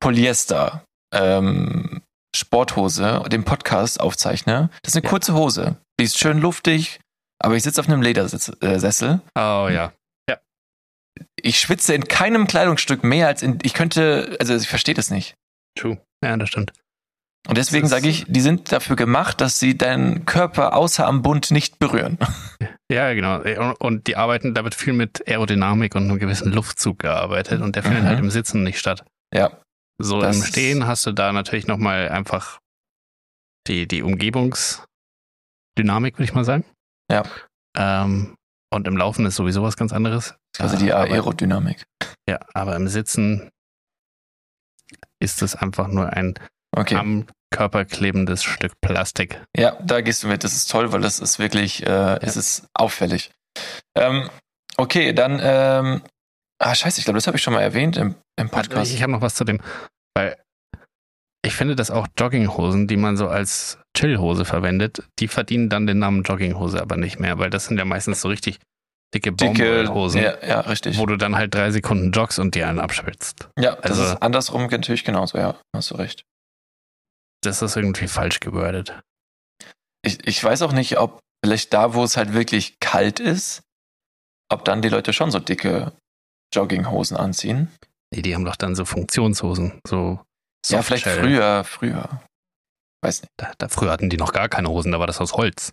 S4: Polyester ähm, Sporthose den Podcast aufzeichne, das ist eine
S5: Ja.
S4: kurze Hose. Die ist schön luftig, aber ich sitze auf einem Ledersessel.
S5: Oh ja.
S4: Ich schwitze in keinem Kleidungsstück mehr als in, ich könnte, also ich verstehe das nicht.
S5: True. Ja, das stimmt.
S4: Und deswegen sage ich, die sind dafür gemacht, dass sie deinen Körper außer am Bund nicht berühren.
S5: Ja, genau. Und- Und die arbeiten, da wird viel mit Aerodynamik und einem gewissen Luftzug gearbeitet und der findet
S4: Mhm.
S5: halt im Sitzen nicht statt.
S4: Ja,
S5: So
S4: Das
S5: im Stehen hast du da natürlich nochmal einfach die, die Umgebungsdynamik, würde ich mal sagen.
S4: Ja.
S5: Ähm, und im Laufen ist sowieso was ganz anderes.
S4: also die
S5: Ja, aber-
S4: Aerodynamik.
S5: Ja, aber im Sitzen ist es einfach nur ein
S4: Okay.
S5: am Körper klebendes Stück Plastik.
S4: Ja, da gehst du mit. Das ist toll, weil das ist wirklich, äh, es ist auffällig. Ähm, okay, dann, ähm, ah, scheiße, ich glaube, das habe ich schon mal erwähnt im, im Podcast.
S5: Ich habe noch was zu dem, weil ich finde, dass auch Jogginghosen, die man so als Chillhose verwendet, die verdienen dann den Namen Jogginghose aber nicht mehr, weil das sind ja meistens so richtig dicke
S4: Dicke
S5: Baumwollhosen,
S4: Ja, ja, richtig.
S5: wo du dann halt drei Sekunden joggst und dir einen abschwitzt.
S4: Ja, das
S5: also-
S4: ist andersrum natürlich genauso, ja, hast du recht.
S5: Das ist irgendwie falsch gewordet.
S4: Ich, ich weiß auch nicht, ob vielleicht da, wo es halt wirklich kalt ist, ob dann die Leute schon so dicke Jogginghosen anziehen.
S5: Nee, die haben doch dann so Funktionshosen, so
S4: ja, vielleicht früher, früher. Weiß
S5: Da, da, früher hatten die noch gar keine Hosen, da war das aus Holz.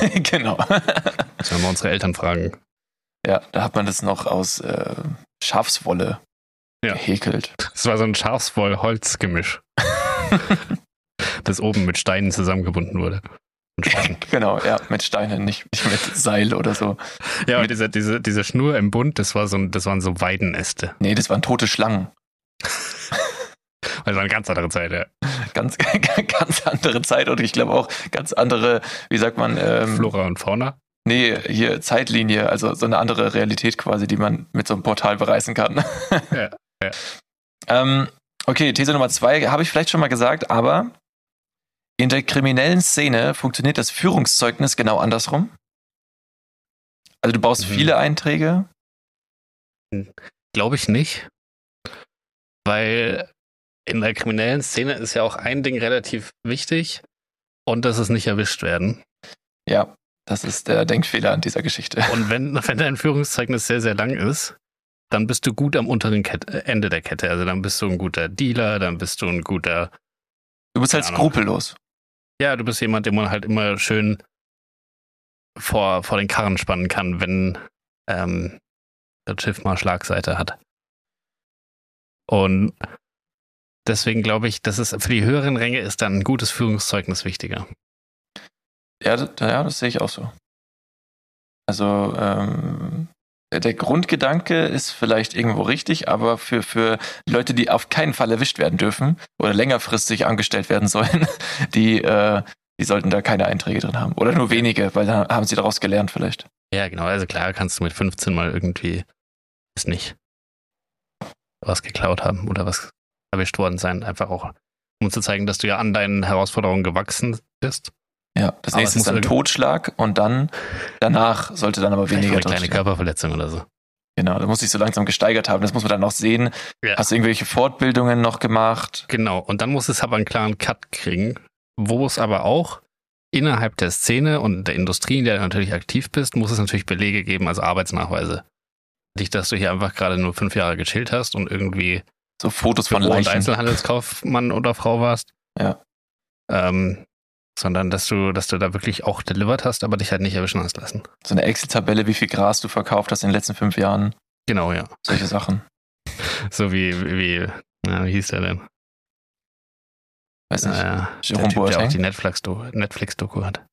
S4: nicht. genau.
S5: Müssen wir unsere Eltern fragen.
S4: ja, da hat man das noch aus äh, Schafswolle
S5: Ja.
S4: gehäkelt.
S5: Das war so ein Schafswoll-Holz-Gemisch, das oben mit Steinen zusammengebunden wurde.
S4: Genau, ja, mit Steinen, nicht, nicht mit Seil oder so.
S5: Ja,
S4: Mit-
S5: und diese, diese, diese Schnur im Bund, das, war so, das waren so Weidenäste.
S4: Nee, das waren tote Schlangen.
S5: Also eine ganz andere Zeit, ja.
S4: Ganz, ganz andere Zeit und ich glaube auch ganz andere, wie sagt man, ähm,
S5: Flora und Fauna.
S4: nee, hier Zeitlinie, also so eine andere Realität quasi, die man mit so einem Portal bereisen kann.
S5: Ja, ja.
S4: Ähm, okay, These Nummer zwei habe ich vielleicht schon mal gesagt, aber in der kriminellen Szene funktioniert das Führungszeugnis genau andersrum. Also du brauchst
S5: Mhm.
S4: viele Einträge.
S5: Glaube ich nicht. Weil in der kriminellen Szene ist ja auch ein Ding relativ wichtig und das ist nicht erwischt werden.
S4: Ja, das ist der Denkfehler an dieser Geschichte.
S5: Und wenn, wenn dein Führungszeugnis sehr, sehr lang ist, dann bist du gut am unteren Kette, Ende der Kette. Also dann bist du ein guter Dealer, dann bist du ein guter
S4: Du bist halt
S5: Ahnung.
S4: skrupellos.
S5: Ja, du bist jemand, den man halt immer schön vor, vor den Karren spannen kann, wenn ähm, das Schiff mal Schlagseite hat. Und deswegen glaube ich, dass es für die höheren Ränge ist dann ein gutes Führungszeugnis wichtiger.
S4: Ja, das, ja, das sehe ich auch so. Also ähm, der- Grundgedanke ist vielleicht irgendwo richtig, aber für, für Leute, die auf keinen Fall erwischt werden dürfen oder längerfristig angestellt werden sollen, die, äh, die sollten da keine Einträge drin haben. Oder nur wenige, weil dann haben sie daraus gelernt vielleicht.
S5: Ja, genau. Also klar kannst du mit 15 mal irgendwie, ist nicht, was geklaut haben oder was erwischt worden sein. Einfach auch, um zu zeigen, dass du ja an deinen Herausforderungen gewachsen bist.
S4: Ja, das
S5: Aber
S4: nächste ist dann Todschlag und dann danach sollte dann aber weniger
S5: eine kleine. Körperverletzung oder so.
S4: Genau, da muss sich so langsam gesteigert haben. Das muss man dann noch sehen.
S5: Ja.
S4: Hast du irgendwelche Fortbildungen noch gemacht?
S5: Genau, und dann muss es aber einen klaren Cut kriegen, wo es aber auch innerhalb der Szene und der Industrie, in der du natürlich aktiv bist, muss es natürlich Belege geben, also Arbeitsnachweise. Nicht, dass du hier einfach gerade nur fünf Jahre gechillt hast und irgendwie
S4: So Fotos von
S5: Büro- und
S4: Leichen.
S5: Einzelhandelskaufmann oder Frau warst.
S4: Ja.
S5: Ähm, sondern dass du, dass du da wirklich auch delivered hast, aber dich halt nicht erwischen hast lassen.
S4: So eine Excel-Tabelle, wie viel Gras du verkauft hast in den letzten fünf Jahren.
S5: Genau, ja.
S4: Solche Sachen.
S5: So wie, wie, na, wie hieß der denn?
S4: Weiß nicht.
S5: Naja, der
S4: Jerome
S5: Typ, der auch die Netflix-Doku Netflix hat.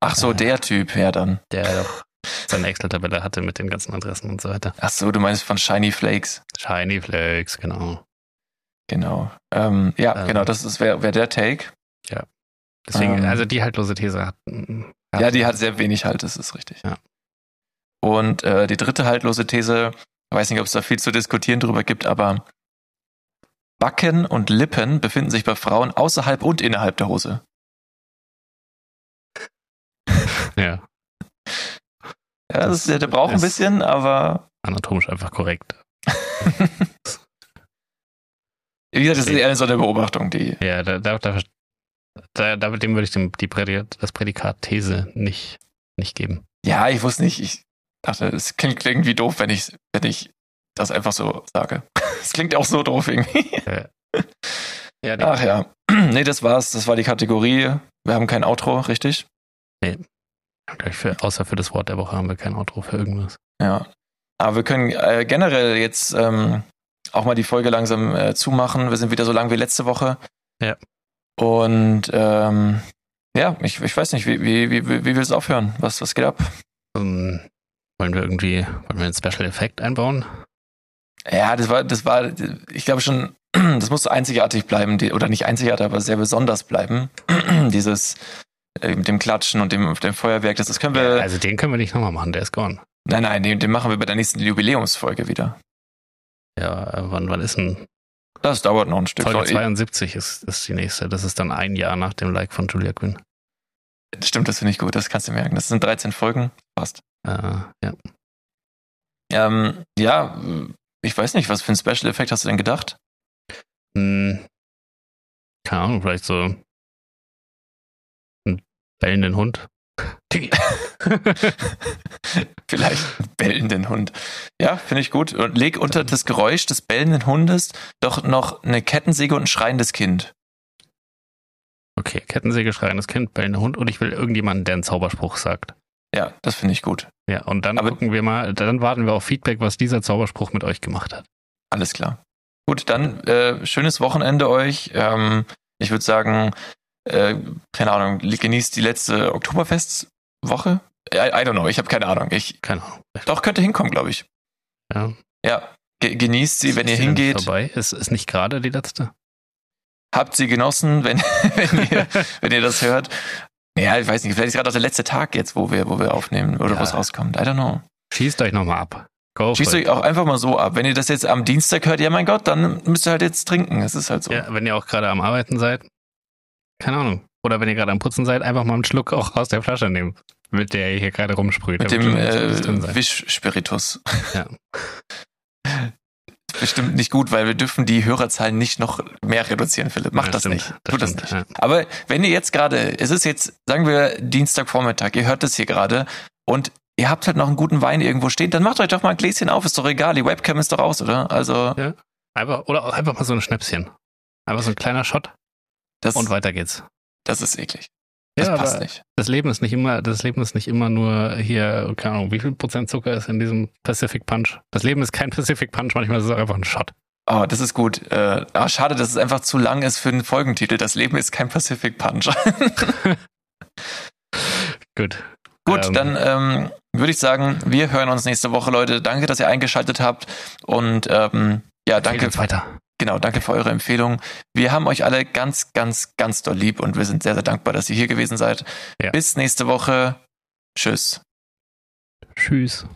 S4: Ach so,
S5: äh,
S4: der Typ, ja dann.
S5: Der doch seine Excel-Tabelle hatte mit den ganzen Adressen und so weiter.
S4: Ach so, du meinst von Shiny Flakes.
S5: Shiny Flakes, genau.
S4: Genau. Ähm, ja,
S5: Ähm.
S4: genau, das wäre wär der Take.
S5: Deswegen,
S4: Ähm.
S5: also die haltlose These hat. hat
S4: Ja, die hat sehr wenig Halt, das ist richtig.
S5: Ja.
S4: Und äh, die dritte haltlose These, ich weiß nicht, ob es da viel zu diskutieren drüber gibt, aber Backen und Lippen befinden sich bei Frauen außerhalb und innerhalb der Hose.
S5: Ja,
S4: Ja, das,
S5: Das
S4: der braucht ein bisschen, aber
S5: anatomisch einfach korrekt.
S4: wie gesagt, das ist eher so eine Beobachtung, die.
S5: Ja, da, da, da, da, da dem würde ich dem, die Prädikat, das Prädikat These nicht, nicht geben.
S4: Ja, ich wusste nicht, ich dachte, es klingt irgendwie doof, wenn ich, wenn ich das einfach so sage. Es klingt auch so doof irgendwie.
S5: Ja,
S4: Ach ja. Nee, das war's. Das war die Kategorie. Wir haben kein Outro, richtig?
S5: gleich für, außer für das Wort der Woche haben wir kein Outro für irgendwas.
S4: Ja. Aber wir können äh, generell jetzt ähm, auch mal die Folge langsam äh, zumachen. Wir sind wieder so lang wie letzte Woche.
S5: Ja.
S4: Und ähm, ja, ich, ich weiß nicht, wie, wie, wie, wie willst du aufhören? Was, was geht ab?
S5: Ähm, wollen wir irgendwie, wollen wir einen Special Effekt einbauen?
S4: Ja, das war, das war, ich glaube schon, das muss einzigartig bleiben, die, oder nicht einzigartig, aber sehr besonders bleiben. Dieses äh, mit dem Klatschen und dem, dem Feuerwerk, das, das können wir.
S5: also den können wir nicht nochmal machen, der ist gone.
S4: nein, nein, den, den machen wir bei der nächsten Jubiläumsfolge wieder.
S5: Ja, äh, wann, wann ist denn?
S4: Das dauert noch ein Stück.
S5: Folge
S4: So,
S5: 72 ist, ist die nächste. Das ist dann ein Jahr nach dem Like von Julia Quinn.
S4: Stimmt, das finde ich gut, das kannst du merken. Das sind 13 Folgen. Passt.
S5: Äh, ja.
S4: Ähm, ja, ich weiß nicht, was für ein Special Effekt hast du denn gedacht?
S5: Hm, keine Ahnung, vielleicht so einen bellenden Hund.
S4: Vielleicht einen bellenden Hund. Ja, finde ich gut. Und leg unter das Geräusch des bellenden Hundes doch noch eine Kettensäge und ein schreiendes Kind.
S5: okay, Kettensäge, schreiendes Kind, bellender Hund und ich will irgendjemanden, der einen Zauberspruch sagt.
S4: Ja, das finde ich gut.
S5: Ja, und dann
S4: Aber-
S5: gucken wir mal, dann warten wir auf Feedback, was dieser Zauberspruch mit euch gemacht hat.
S4: Alles klar. Gut, dann äh, schönes Wochenende euch. Ähm, ich würde sagen, äh, keine Ahnung, genießt die letzte Oktoberfestwoche. I, I don't know, ich habe keine Ahnung. Ich,
S5: Keine Ahnung.
S4: doch, könnte hinkommen, glaube ich.
S5: Ja.
S4: Ja, ge genießt sie, wenn ihr
S5: Ist die denn
S4: hingeht.
S5: Vorbei? Ist, ist nicht gerade die letzte?
S4: Habt sie genossen, wenn, wenn, ihr, wenn ihr das hört. Ja, ich weiß nicht, vielleicht ist gerade auch der letzte Tag jetzt, wo wir, wo wir aufnehmen oder
S5: Ja.
S4: wo es rauskommt. I don't know.
S5: Schießt euch nochmal ab. Go
S4: Schießt euch auch einfach mal so ab. Wenn ihr das jetzt am Dienstag hört, ja mein Gott, dann müsst ihr halt jetzt trinken. Es ist halt so.
S5: Ja, wenn ihr auch gerade am Arbeiten seid, keine Ahnung. Oder wenn ihr gerade am Putzen seid, einfach mal einen Schluck auch aus der Flasche nehmen, mit der ihr hier gerade rumsprüht.
S4: Mit dem äh. Wischspiritus.
S5: Ja.
S4: Bestimmt nicht gut, weil wir dürfen die Hörerzahlen nicht noch mehr reduzieren, Philipp. Macht
S5: Ja,
S4: das
S5: stimmt.
S4: nicht.
S5: Das
S4: Tut das
S5: stimmt,
S4: nicht.
S5: ja.
S4: Aber wenn ihr jetzt gerade, es ist jetzt, sagen wir, Dienstagvormittag, ihr hört das hier gerade und ihr habt halt noch einen guten Wein irgendwo stehen, dann macht euch doch mal ein Gläschen auf, ist doch egal. Die Webcam ist doch aus, oder? Also,
S5: Ja. Einfach, oder einfach mal so ein Schnäpschen. Einfach so ein kleiner Shot
S4: das,
S5: und weiter geht's.
S4: das ist eklig. Das
S5: Ja,
S4: passt nicht.
S5: das Leben ist nicht immer, das Leben ist nicht immer nur hier, keine Ahnung, wie viel Prozent Zucker ist in diesem Pacific Punch. Das Leben ist kein Pacific Punch, manchmal ist es auch einfach ein Shot.
S4: Oh, das ist gut. Äh, ah, schade, dass es einfach zu lang ist für einen Folgentitel. Das Leben ist kein Pacific Punch.
S5: Gut.
S4: Gut,
S5: Ähm,
S4: dann ähm, würde ich sagen, wir hören uns nächste Woche, Leute. Danke, dass ihr eingeschaltet habt. Und ähm, ja, danke,
S5: Empfehlt uns weiter.
S4: Genau, danke für eure Empfehlung. Wir haben euch alle ganz, ganz, ganz doll lieb und wir sind sehr, sehr dankbar, dass ihr hier gewesen seid.
S5: Ja.
S4: Bis nächste Woche. Tschüss.
S5: Tschüss.